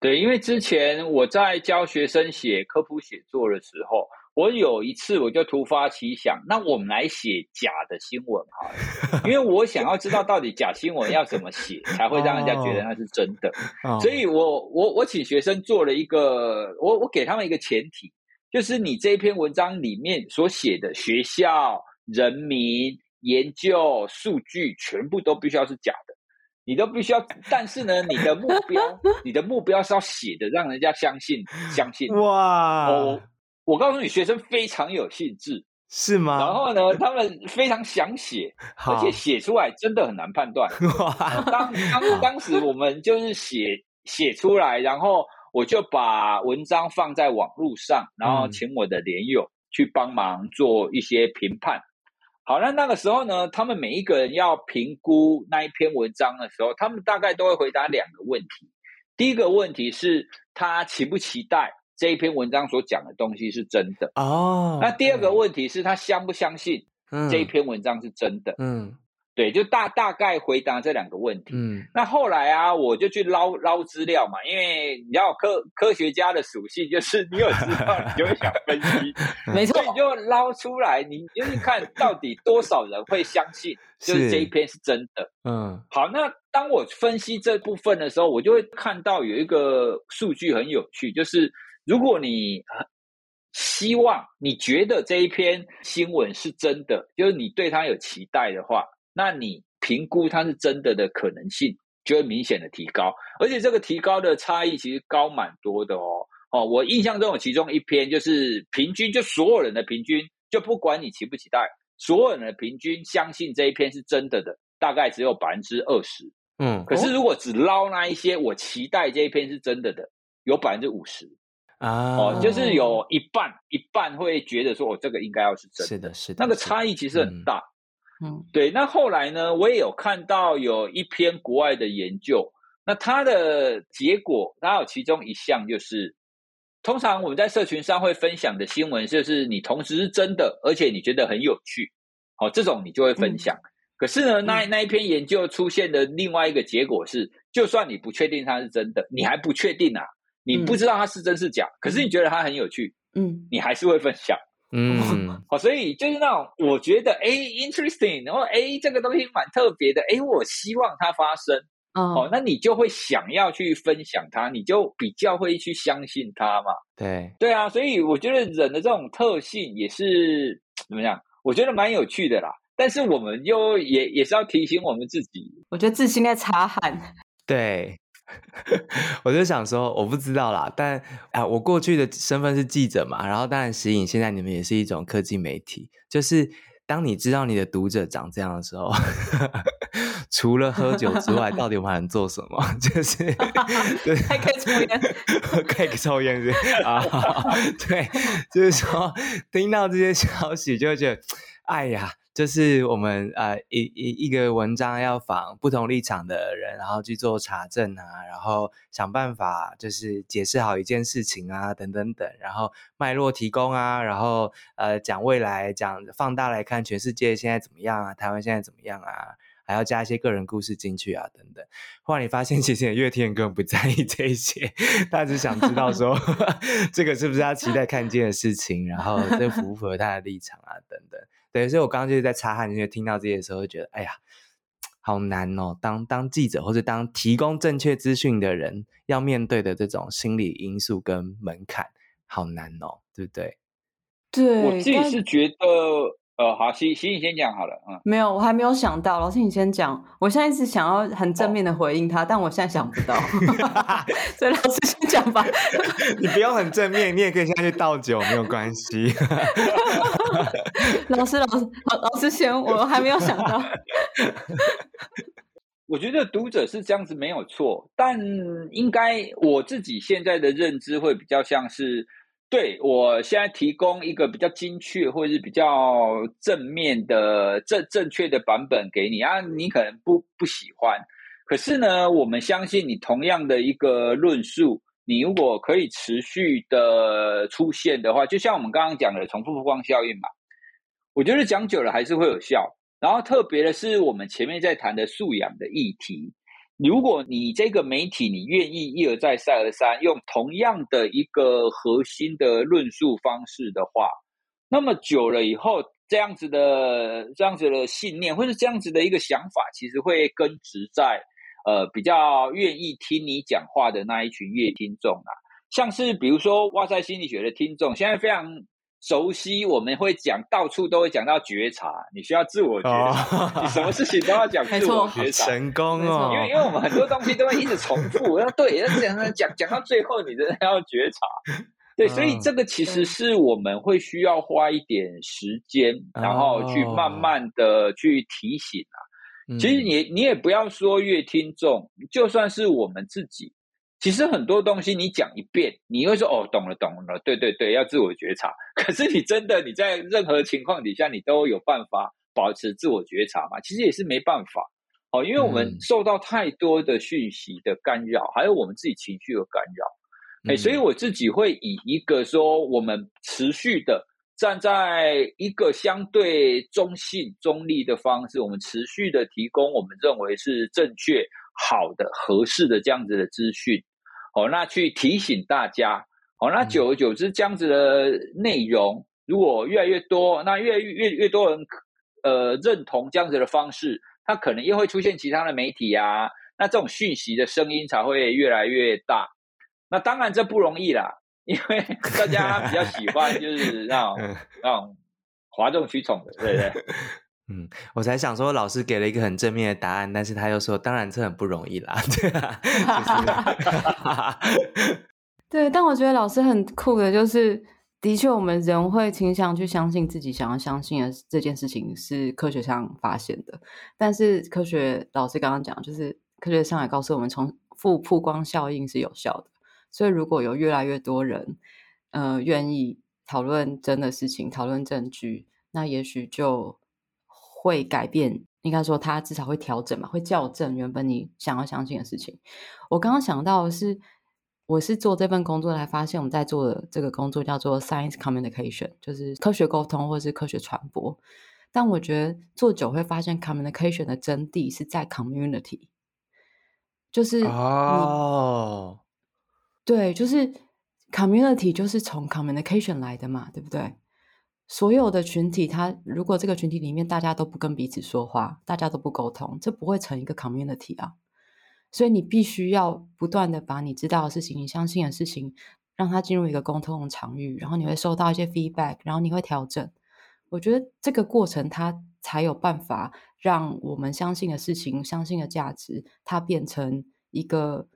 对，因为之前我在教学生写科普写作的时候，我有一次我就突发奇想，那我们来写假的新闻好了，因为我想要知道到底假新闻要怎么写才会让人家觉得那是真的。Oh. 所以我我我请学生做了一个，我我给他们一个前提，就是你这篇文章里面所写的学校、人名。研究数据全部都必须要是假的，你都必须要。但是呢，你的目标，你的目标是要写的，让人家相信，相信。哇！我我告诉你，学生非常有兴致，是吗？然后呢，他们非常想写，而且写出来真的很难判断。哇！当当当时我们就是写写出来，然后我就把文章放在网络上，然后请我的连友去帮忙做一些评判。好，那那个时候呢，他们每一个人要评估那一篇文章的时候，他们大概都会回答两个问题。第一个问题是他期不期待这一篇文章所讲的东西是真的哦。那第二个问题是他相不相信这一篇文章是真的？嗯。嗯对，就大大概回答这两个问题。嗯，那后来啊，我就去捞捞资料嘛，因为你知道科科学家的属性就是你有资料，你就会想分析，没错，你就捞出来，你就是看到底多少人会相信，就是这一篇是真的。嗯，好，那当我分析这部分的时候，我就会看到有一个数据很有趣，就是如果你希望你觉得这一篇新闻是真的，就是你对它有期待的话。那你评估它是真的的可能性就会明显的提高，而且这个提高的差异其实高蛮多的哦。哦，我印象中有其中一篇就是平均，就所有人的平均，就不管你期不期待，所有人的平均相信这一篇是真的的，大概只有百分之二十。嗯，可是如果只捞那一些我期待这一篇是真的的，有百分之五十啊，哦，就是有一半一半会觉得说，我、哦、这个应该要是真的，是的，是的，那个差异其实很大。嗯。嗯，对，那后来呢，我也有看到有一篇国外的研究，那它的结果，它有其中一项就是，通常我们在社群上会分享的新闻，就是你同时是真的，而且你觉得很有趣，哦，这种你就会分享。嗯、可是呢，那那一篇研究出现的另外一个结果是，就算你不确定它是真的，你还不确定啊，你不知道它是真是假，嗯、可是你觉得它很有趣，嗯，你还是会分享。嗯，好，所以就是那种我觉得哎，interesting，然后哎，这个东西蛮特别的，哎，我希望它发生，哦，那你就会想要去分享它，你就比较会去相信它嘛。对，对啊，所以我觉得人的这种特性也是 怎么样？我觉得蛮有趣的啦。但是我们又也也是要提醒我们自己，我觉得自信在擦汗。对。我就想说，我不知道啦，但啊，我过去的身份是记者嘛，然后当然，食饮现在你们也是一种科技媒体，就是当你知道你的读者长这样的时候，除了喝酒之外，到底我们还能做什么？就是对，还可以抽烟，可以抽烟是啊，对，就是说听到这些消息就会觉得，哎呀。就是我们呃一一一个文章要访不同立场的人，然后去做查证啊，然后想办法就是解释好一件事情啊，等等等，然后脉络提供啊，然后呃讲未来，讲放大来看全世界现在怎么样啊，台湾现在怎么样啊，还要加一些个人故事进去啊，等等。后来你发现，其实阅听人根本不在意这些，他只想知道说 这个是不是他期待 看见的事情，然后这符不符合他的立场啊，等等。对，所以我刚刚就是在擦汗，就听到这些的时候，会觉得哎呀，好难哦！当当记者或者当提供正确资讯的人，要面对的这种心理因素跟门槛，好难哦，对不对？对，我自己是觉得。呃，好，行行，你先讲好了，嗯，没有，我还没有想到，老师你先讲。我现在一直想要很正面的回应他，哦、但我现在想不到，所以老师先讲吧。你不用很正面，你也可以现在去倒酒，没有关系。老师，老师，老老师先，我还没有想到。我觉得读者是这样子没有错，但应该我自己现在的认知会比较像是。对，我现在提供一个比较精确或者是比较正面的正正确的版本给你啊，你可能不不喜欢，可是呢，我们相信你同样的一个论述，你如果可以持续的出现的话，就像我们刚刚讲的重复曝光效应嘛，我觉得讲久了还是会有效。然后特别的是，我们前面在谈的素养的议题。如果你这个媒体你愿意一而再再而三用同样的一个核心的论述方式的话，那么久了以后，这样子的这样子的信念或者这样子的一个想法，其实会根植在呃比较愿意听你讲话的那一群乐听众啊，像是比如说哇塞心理学的听众，现在非常。熟悉，我们会讲，到处都会讲到觉察，你需要自我觉察，哦、你什么事情都要讲 自我觉察，成功哦。因为因为我们很多东西都会一直重复，要对，要讲讲讲到最后，你真的要觉察。对，所以这个其实是我们会需要花一点时间，嗯、然后去慢慢的去提醒啊。哦、其实你你也不要说越听众，就算是我们自己。其实很多东西你讲一遍，你会说哦，懂了，懂了，对对对，要自我觉察。可是你真的你在任何情况底下，你都有办法保持自我觉察吗？其实也是没办法哦，因为我们受到太多的讯息的干扰，嗯、还有我们自己情绪的干扰。哎、嗯，所以我自己会以一个说，我们持续的站在一个相对中性、中立的方式，我们持续的提供我们认为是正确。好的，合适的这样子的资讯，哦，那去提醒大家，哦，那久而久之，这样子的内容如果越来越多，那越越越多人呃认同这样子的方式，它可能又会出现其他的媒体啊，那这种讯息的声音才会越来越大。那当然这不容易啦，因为 大家比较喜欢就是那种那种哗众取宠的，对不对？嗯，我才想说，老师给了一个很正面的答案，但是他又说，当然这很不容易啦，对啊，对，但我觉得老师很酷的，就是的确我们人会倾向去相信自己想要相信的这件事情是科学上发现的，但是科学老师刚刚讲，就是科学上也告诉我们，重复曝光效应是有效的，所以如果有越来越多人，呃，愿意讨论真的事情，讨论证据，那也许就。会改变，应该说他至少会调整嘛，会校正原本你想要相信的事情。我刚刚想到的是，我是做这份工作才发现，我们在做的这个工作叫做 science communication，就是科学沟通或是科学传播。但我觉得做久会发现，communication 的真谛是在 community，就是哦，对，就是 community 就是从 communication 来的嘛，对不对？所有的群体，它如果这个群体里面大家都不跟彼此说话，大家都不沟通，这不会成一个 community 啊。所以你必须要不断的把你知道的事情、你相信的事情，让它进入一个沟通的场域，然后你会收到一些 feedback，然后你会调整。我觉得这个过程，它才有办法让我们相信的事情、相信的价值，它变成一个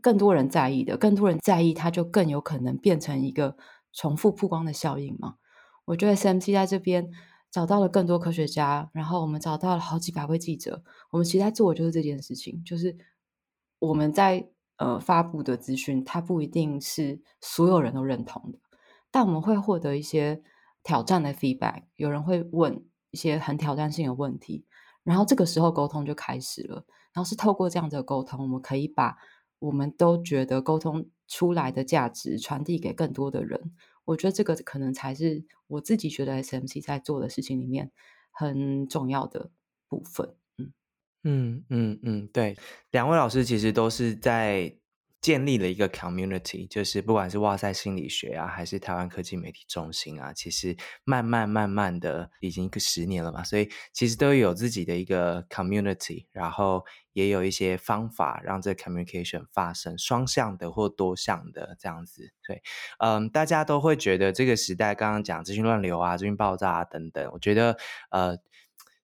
更多人在意的，更多人在意，它就更有可能变成一个重复曝光的效应嘛。我觉得 SMT 在这边找到了更多科学家，然后我们找到了好几百位记者。我们其实在做的就是这件事情，就是我们在呃发布的资讯，它不一定是所有人都认同的，但我们会获得一些挑战的 feedback。有人会问一些很挑战性的问题，然后这个时候沟通就开始了。然后是透过这样的沟通，我们可以把我们都觉得沟通出来的价值传递给更多的人。我觉得这个可能才是我自己觉得 SMC 在做的事情里面很重要的部分。嗯嗯嗯嗯，对，两位老师其实都是在建立了一个 community，就是不管是哇塞心理学啊，还是台湾科技媒体中心啊，其实慢慢慢慢的已经一个十年了嘛，所以其实都有自己的一个 community，然后。也有一些方法让这 communication 发生双向的或多向的这样子，对，嗯，大家都会觉得这个时代刚刚讲资讯乱流啊、资讯爆炸啊等等，我觉得呃，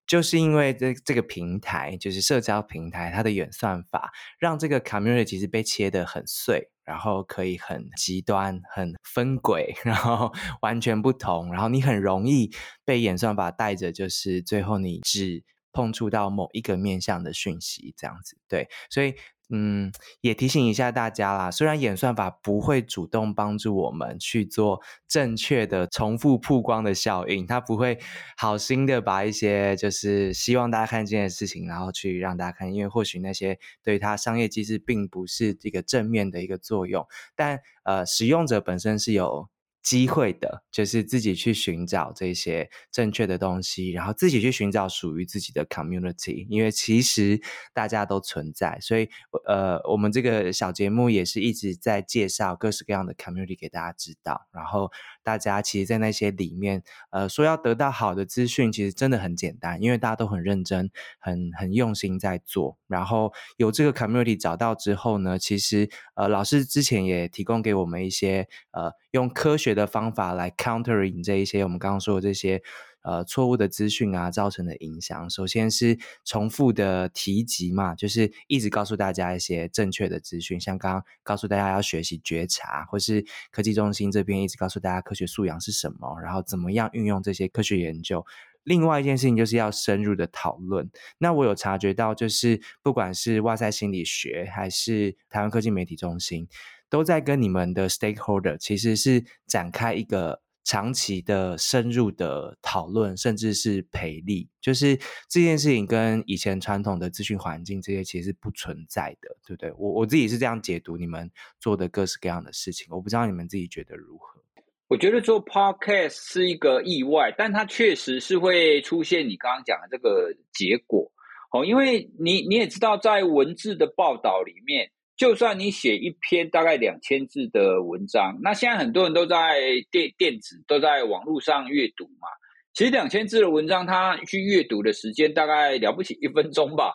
就是因为这这个平台，就是社交平台，它的演算法让这个 community 其实被切得很碎，然后可以很极端、很分轨，然后完全不同，然后你很容易被演算法带着，就是最后你只。碰触到某一个面向的讯息，这样子对，所以嗯，也提醒一下大家啦。虽然演算法不会主动帮助我们去做正确的重复曝光的效应，它不会好心的把一些就是希望大家看见的事情，然后去让大家看，因为或许那些对它商业机制并不是一个正面的一个作用，但呃，使用者本身是有。机会的，就是自己去寻找这些正确的东西，然后自己去寻找属于自己的 community，因为其实大家都存在，所以呃，我们这个小节目也是一直在介绍各式各样的 community 给大家知道，然后大家其实，在那些里面，呃，说要得到好的资讯，其实真的很简单，因为大家都很认真、很很用心在做，然后有这个 community 找到之后呢，其实呃，老师之前也提供给我们一些呃，用科学的方法来 countering 这一些我们刚刚说的这些呃错误的资讯啊造成的影响。首先是重复的提及嘛，就是一直告诉大家一些正确的资讯，像刚刚告诉大家要学习觉察，或是科技中心这边一直告诉大家科学素养是什么，然后怎么样运用这些科学研究。另外一件事情就是要深入的讨论。那我有察觉到，就是不管是哇赛心理学还是台湾科技媒体中心。都在跟你们的 stakeholder 其实是展开一个长期的深入的讨论，甚至是培力。就是这件事情跟以前传统的资讯环境这些其实不存在的，对不对？我我自己是这样解读你们做的各式各样的事情，我不知道你们自己觉得如何？我觉得做 podcast 是一个意外，但它确实是会出现你刚刚讲的这个结果。哦，因为你你也知道，在文字的报道里面。就算你写一篇大概两千字的文章，那现在很多人都在电电子都在网络上阅读嘛。其实两千字的文章，他去阅读的时间大概了不起一分钟吧。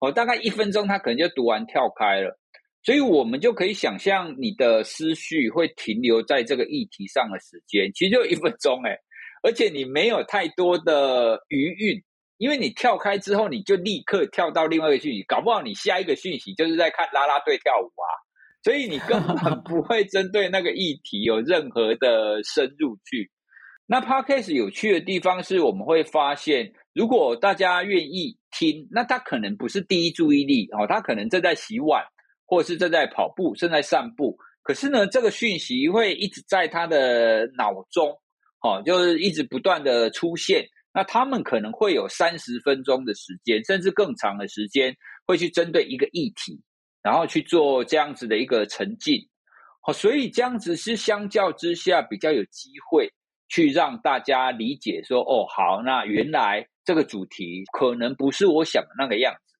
哦，大概一分钟他可能就读完跳开了。所以我们就可以想象你的思绪会停留在这个议题上的时间，其实就一分钟诶，而且你没有太多的余韵。因为你跳开之后，你就立刻跳到另外一个讯息，搞不好你下一个讯息就是在看啦啦队跳舞啊，所以你根本 不会针对那个议题有任何的深入去。那 Podcast 有趣的地方是我们会发现，如果大家愿意听，那他可能不是第一注意力哦，他可能正在洗碗，或是正在跑步，正在散步，可是呢，这个讯息会一直在他的脑中，哦，就是一直不断的出现。那他们可能会有三十分钟的时间，甚至更长的时间，会去针对一个议题，然后去做这样子的一个沉浸。好，所以这样子是相较之下比较有机会去让大家理解说，哦，好，那原来这个主题可能不是我想的那个样子。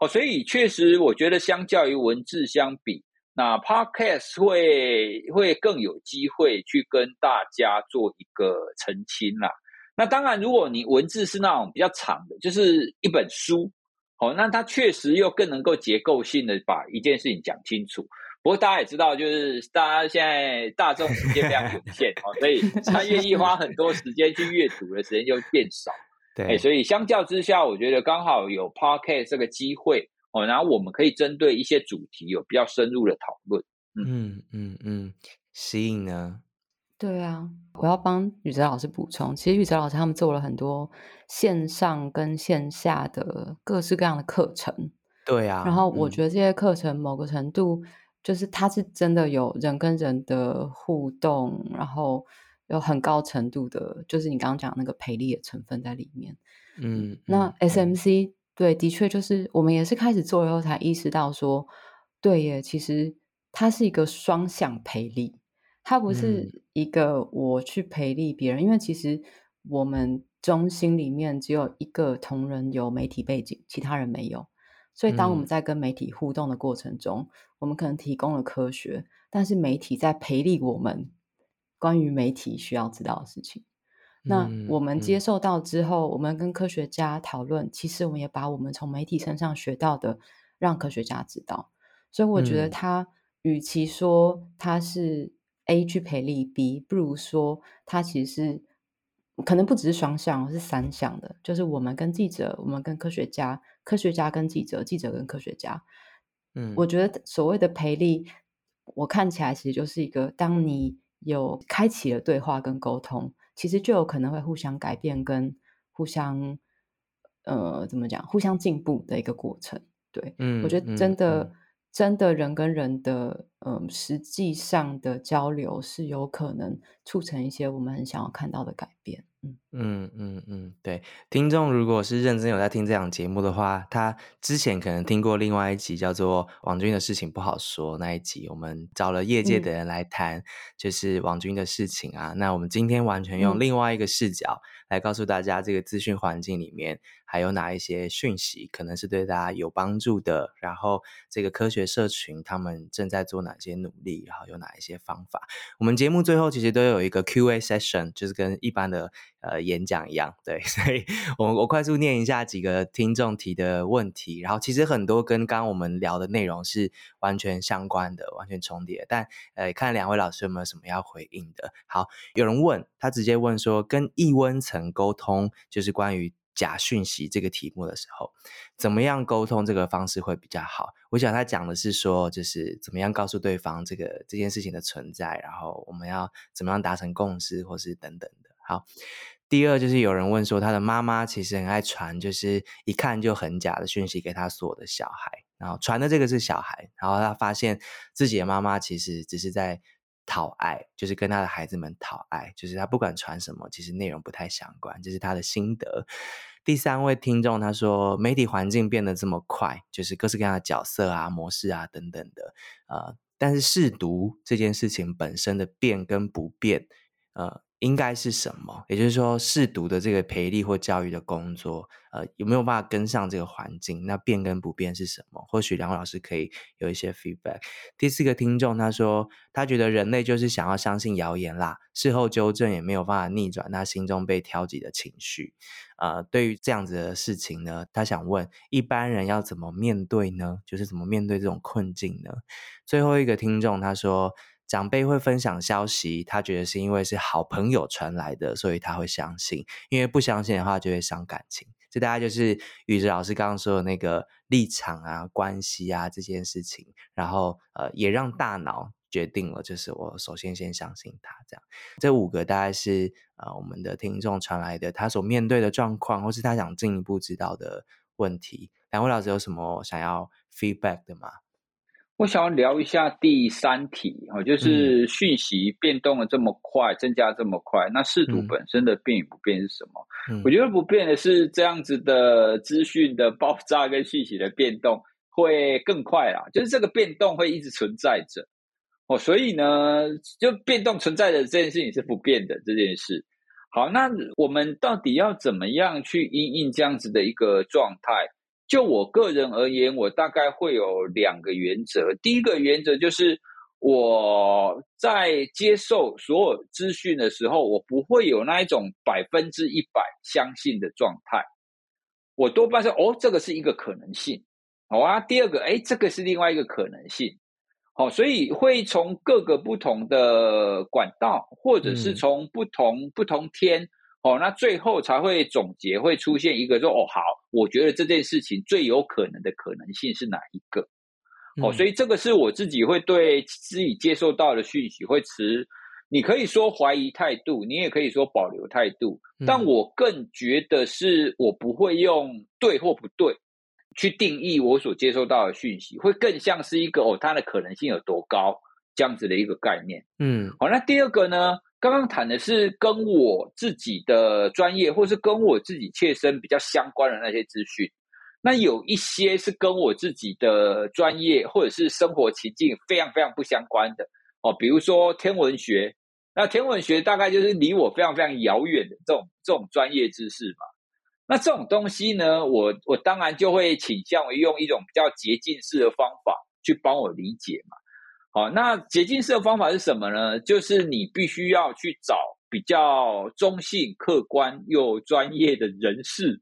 哦，所以确实，我觉得相较于文字相比，那 Podcast 会会更有机会去跟大家做一个澄清啦。那当然，如果你文字是那种比较长的，就是一本书，哦，那它确实又更能够结构性的把一件事情讲清楚。不过大家也知道，就是大家现在大众时间非常有限哦，所以 他愿意花很多时间去阅读的时间就变少。对，欸，所以相较之下，我觉得刚好有 Podcast 这个机会哦，然后我们可以针对一些主题有比较深入的讨论。嗯嗯嗯，吸引呢？对啊，我要帮宇哲老师补充，其实宇哲老师他们做了很多线上跟线下的各式各样的课程。对啊，然后我觉得这些课程某个程度就是它是真的有人跟人的互动，然后有很高程度的，就是你刚刚讲那个培力的成分在里面。嗯，那 SMC、嗯、对，的确就是我们也是开始做以后才意识到说，对耶，其实它是一个双向培力。它不是一个我去培力别人，嗯，因为其实我们中心里面只有一个同仁有媒体背景，其他人没有。所以当我们在跟媒体互动的过程中，嗯，我们可能提供了科学，但是媒体在培力我们关于媒体需要知道的事情。那我们接受到之后，我们跟科学家讨论，其实我们也把我们从媒体身上学到的让科学家知道。所以我觉得他与其说他是。A 去培利 B，不如说它其实是可能不只是双向，是三向的。就是我们跟记者，我们跟科学家，科学家跟记者，记者跟科学家。嗯，我觉得所谓的赔利，我看起来其实就是一个，当你有开启了对话跟沟通，其实就有可能会互相改变跟互相呃怎么讲，互相进步的一个过程。对，嗯，我觉得真的。嗯真的人跟人的，嗯，实际上的交流是有可能促成一些我们很想要看到的改变。嗯嗯嗯嗯，对。听众如果是认真有在听这档节目的话，他之前可能听过另外一集叫做《王军的事情不好说》那一集，我们找了业界的人来谈，就是王军的事情啊。嗯、那我们今天完全用另外一个视角来告诉大家，这个资讯环境里面。还有哪一些讯息可能是对大家有帮助的？然后这个科学社群他们正在做哪些努力？然后有哪一些方法？我们节目最后其实都有一个 Q&A session，就是跟一般的呃演讲一样，对。所以我我快速念一下几个听众提的问题，然后其实很多跟刚刚我们聊的内容是完全相关的，完全重叠。但呃，看两位老师有没有什么要回应的？好，有人问他直接问说，跟异温层沟通就是关于。假讯息这个题目的时候，怎么样沟通这个方式会比较好？我想他讲的是说，就是怎么样告诉对方这个这件事情的存在，然后我们要怎么样达成共识，或是等等的。好，第二就是有人问说，他的妈妈其实很爱传，就是一看就很假的讯息给他所有的小孩，然后传的这个是小孩，然后他发现自己的妈妈其实只是在。讨爱就是跟他的孩子们讨爱，就是他不管传什么，其实内容不太相关，这是他的心得。第三位听众他说，媒体环境变得这么快，就是各式各样的角色啊、模式啊等等的，呃，但是试读这件事情本身的变跟不变，呃。应该是什么？也就是说，识读的这个培力或教育的工作，呃，有没有办法跟上这个环境？那变跟不变是什么？或许两位老师可以有一些 feedback。第四个听众他说，他觉得人类就是想要相信谣言啦，事后纠正也没有办法逆转他心中被挑起的情绪。呃，对于这样子的事情呢，他想问一般人要怎么面对呢？就是怎么面对这种困境呢？最后一个听众他说。长辈会分享消息，他觉得是因为是好朋友传来的，所以他会相信。因为不相信的话，就会伤感情。这大概就是宇哲老师刚刚说的那个立场啊、关系啊这件事情。然后呃，也让大脑决定了，就是我首先先相信他这样。这五个大概是呃我们的听众传来的，他所面对的状况，或是他想进一步知道的问题。两位老师有什么想要 feedback 的吗？我想要聊一下第三题啊，就是讯息变动的这么快，嗯、增加这么快，那识读本身的变与不变是什么？嗯、我觉得不变的是这样子的资讯的爆炸跟讯息的变动会更快啦，就是这个变动会一直存在着哦，所以呢，就变动存在的这件事情是不变的这件事。好，那我们到底要怎么样去因应这样子的一个状态？就我个人而言，我大概会有两个原则。第一个原则就是我在接受所有资讯的时候，我不会有那一种百分之一百相信的状态。我多半是哦，这个是一个可能性，好啊。第二个，哎，这个是另外一个可能性，好，所以会从各个不同的管道，或者是从不同、嗯、不同天。哦，那最后才会总结，会出现一个说，哦，好，我觉得这件事情最有可能的可能性是哪一个？哦，所以这个是我自己会对自己接受到的讯息会持你可以说怀疑态度，你也可以说保留态度，嗯、但我更觉得是我不会用对或不对去定义我所接收到的讯息，会更像是一个哦，它的可能性有多高这样子的一个概念。嗯，好，那第二个呢，刚刚谈的是跟我自己的专业，或是跟我自己切身比较相关的那些资讯，那有一些是跟我自己的专业或者是生活情境非常非常不相关的哦，比如说天文学。那天文学大概就是离我非常非常遥远的这种这种专业知识嘛。那这种东西呢，我我当然就会倾向于用一种比较捷径式的方法去帮我理解嘛。好，那捷径式的方法是什么呢？就是你必须要去找比较中性、客观又专业的人士，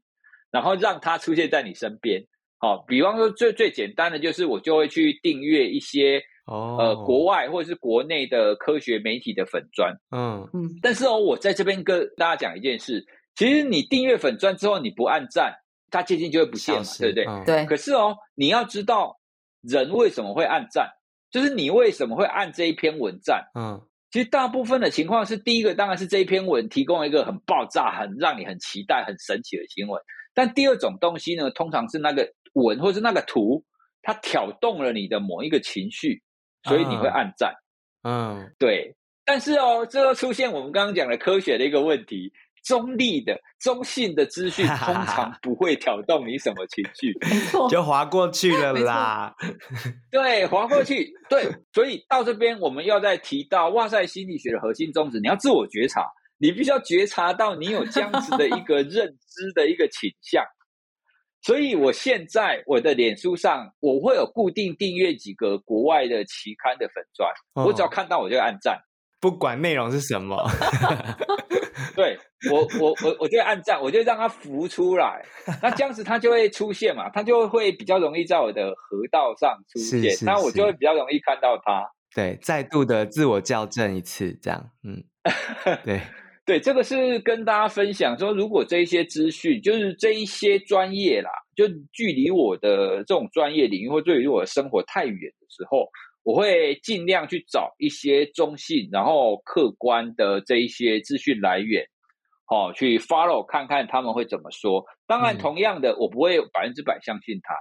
然后让他出现在你身边。好，比方说最最简单的就是我就会去订阅一些。哦，呃，国外或者是国内的科学媒体的粉砖，嗯嗯，但是哦，我在这边跟大家讲一件事，其实你订阅粉砖之后，你不按赞，它接近就会不见嘛，对不对？嗯、对。可是哦，你要知道人为什么会按赞，就是你为什么会按这一篇文赞，嗯，其实大部分的情况是，第一个当然是这一篇文提供一个很爆炸、很让你很期待、很神奇的新闻，但第二种东西呢，通常是那个文或是那个图，它挑动了你的某一个情绪。所以你会按赞，嗯，对。但是哦，这又出现我们刚刚讲的科学的一个问题：中立的、中性的资讯通常不会挑动你什么情绪，没错，就划过去了啦。对，划过去。对，所以到这边我们要再提到，哇塞，心理学的核心宗旨，你要自我觉察，你必须要觉察到你有这样子的一个认知的一个倾向。所以，我现在我的脸书上，我会有固定订阅几个国外的期刊的粉专，哦、我只要看到我就按赞，不管内容是什么。对我，我我我就会按赞，我就让它浮出来，那这样子它就会出现嘛，它就会比较容易在我的河道上出现，那我就会比较容易看到它。对，再度的自我校正一次，这样，嗯，对。对，这个是跟大家分享说，如果这一些资讯，就是这一些专业啦，就距离我的这种专业领域或距离我的生活太远的时候，我会尽量去找一些中性然后客观的这一些资讯来源，好、哦，去 follow 看看他们会怎么说。当然，同样的，嗯、我不会百分之百相信他，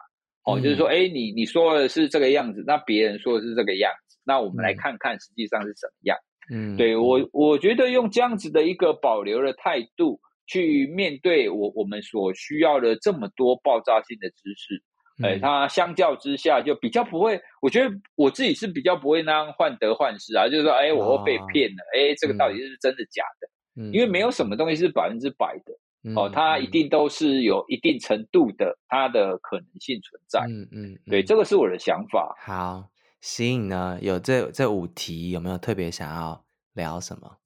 哦，嗯、就是说，哎，你你说的是这个样子，那别人说的是这个样子，那我们来看看实际上是什么样。嗯，对我，我觉得用这样子的一个保留的态度去面对我我们所需要的这么多爆炸性的知识，哎、嗯，它相较之下就比较不会，我觉得我自己是比较不会那样患得患失啊，就是说，哎，我会被骗了，哎、哦，这个到底是真的假的？嗯，因为没有什么东西是百分之百的，嗯、哦，它一定都是有一定程度的它的可能性存在。嗯嗯，嗯对，这个是我的想法。好。喜颖呢？有这这五题，有没有特别想要聊什么？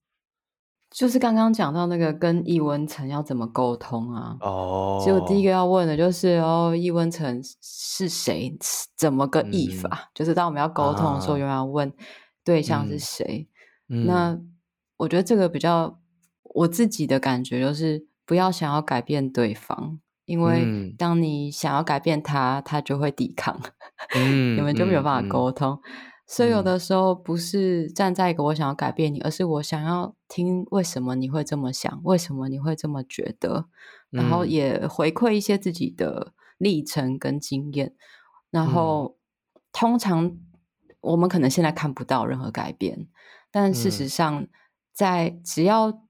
就是刚刚讲到那个跟易温层要怎么沟通啊？哦，其实我第一个要问的就是哦，易温层是谁？怎么个易法？嗯、就是当我们要沟通的时候，又要问对象是谁？嗯、那我觉得这个比较我自己的感觉就是不要想要改变对方。因为当你想要改变他，他就会抵抗，嗯、你们就没有办法沟通。所以有的时候不是站在一个我想要改变你，而是我想要听为什么你会这么想，为什么你会这么觉得，然后也回馈一些自己的历程跟经验。然后、嗯、通常我们可能现在看不到任何改变，但事实上，在只要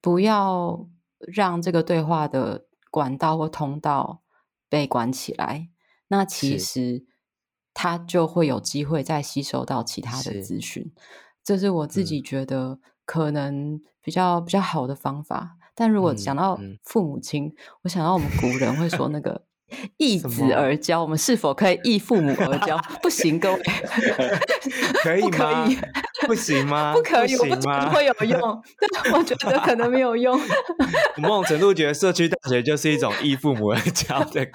不要让这个对话的。管道或通道被关起来，那其实他就会有机会再吸收到其他的资讯。是这是我自己觉得可能比较、嗯、比较好的方法。但如果讲到父母亲，嗯嗯、我想到我们古人会说那个。易子而教，我们是否可以易父母而教？不行，各位，可以 吗？不可以，不行吗？不可以，我不觉得会有用。对，我觉得可能没有用。某种程度觉得社区大学就是一种易父母而教的这个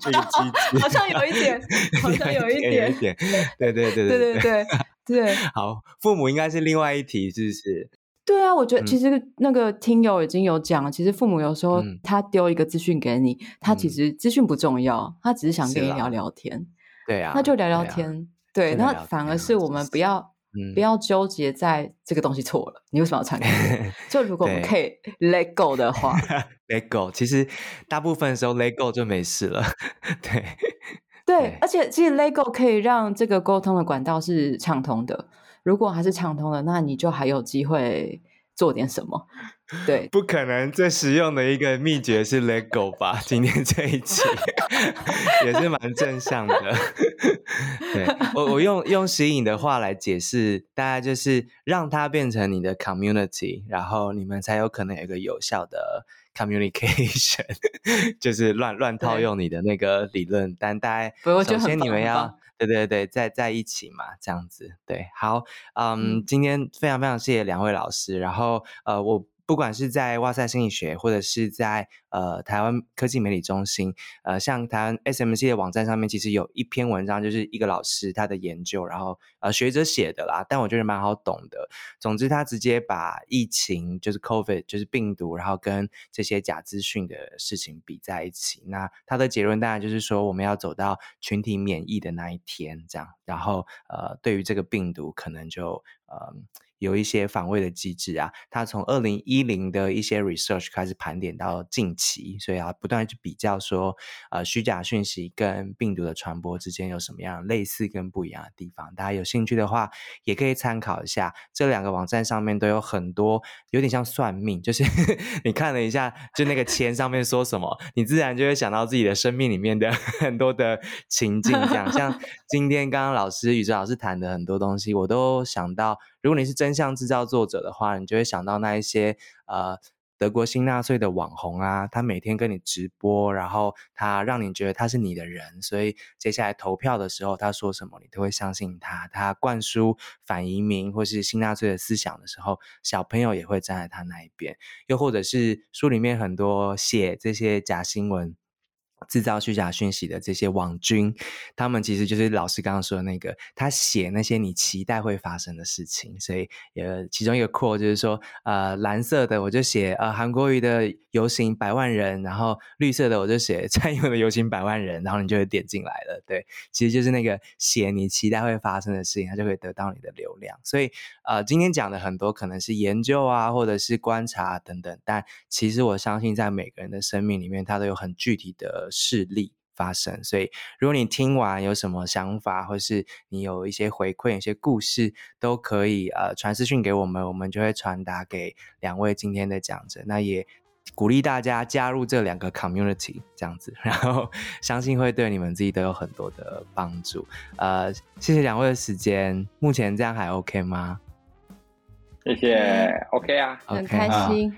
机制，好像有一点，好像有一点，有一点，对对对对对对对。好，父母应该是另外一题，是不是？对啊，我觉得其实那个听友已经有讲了，嗯、其实父母有时候他丢一个资讯给你，嗯、他其实资讯不重要，他只是想跟你聊聊天。对啊，那就聊聊天。对，那反而是我们不要不要纠结在这个东西错了，你为什么要篡改？就如果我们可以 let go 的话，let go，其实大部分时候 let go 就没事了。对，对，而且其实 let go 可以让这个沟通的管道是畅通的。如果还是畅通的，那你就还有机会做点什么。对，不可能最实用的一个秘诀是 let go 吧？今天这一集 也是蛮正向的。对，我，我用用石颖的话来解释，大概就是让它变成你的 community，然后你们才有可能有一个有效的 communication。就是乱乱套用你的那个理论，但大概首先你们要。对对对，在在一起嘛，这样子对，好，嗯，嗯，今天非常非常谢谢两位老师，然后呃，我。不管是在哇塞心理学，或者是在呃台湾科技媒体中心，呃，像台湾 SMC 的网站上面，其实有一篇文章，就是一个老师他的研究，然后呃学者写的啦，但我觉得蛮好懂的。总之，他直接把疫情就是 COVID 就是病毒，然后跟这些假资讯的事情比在一起。那他的结论当然就是说，我们要走到群体免疫的那一天，这样，然后呃，对于这个病毒，可能就呃。有一些防卫的机制啊，他从二零一零的一些 research 开始盘点到近期，所以要不断去比较说，呃，虚假讯息跟病毒的传播之间有什么样类似跟不一样的地方。大家有兴趣的话，也可以参考一下。这两个网站上面都有很多，有点像算命，就是 你看了一下，就那个签上面说什么，你自然就会想到自己的生命里面的 很多的情境，这样。像今天刚刚老师宇哲老师谈的很多东西，我都想到。如果你是真相制造作者的话，你就会想到那一些呃德国新纳粹的网红啊，他每天跟你直播，然后他让你觉得他是你的人，所以接下来投票的时候他说什么你都会相信他。他灌输反移民或是新纳粹的思想的时候，小朋友也会站在他那一边。又或者是书里面很多写这些假新闻。制造虚假讯息的这些网军，他们其实就是老师刚刚说的那个，他写那些你期待会发生的事情。所以，呃，其中一个 quote 就是说，呃，蓝色的我就写呃韩国瑜的游行百万人，然后绿色的我就写蔡英文的游行百万人，然后你就会点进来了。对，其实就是那个写你期待会发生的事情，他就会得到你的流量。所以，呃，今天讲的很多可能是研究啊，或者是观察等等，但其实我相信在每个人的生命里面，他都有很具体的。事例发生，所以如果你听完有什么想法，或是你有一些回馈、一些故事，都可以呃传私讯给我们，我们就会传达给两位今天的讲者。那也鼓励大家加入这两个 community，这样子，然后相信会对你们自己都有很多的帮助。呃，谢谢两位的时间，目前这样还 OK 吗？谢谢，OK 啊，很开心。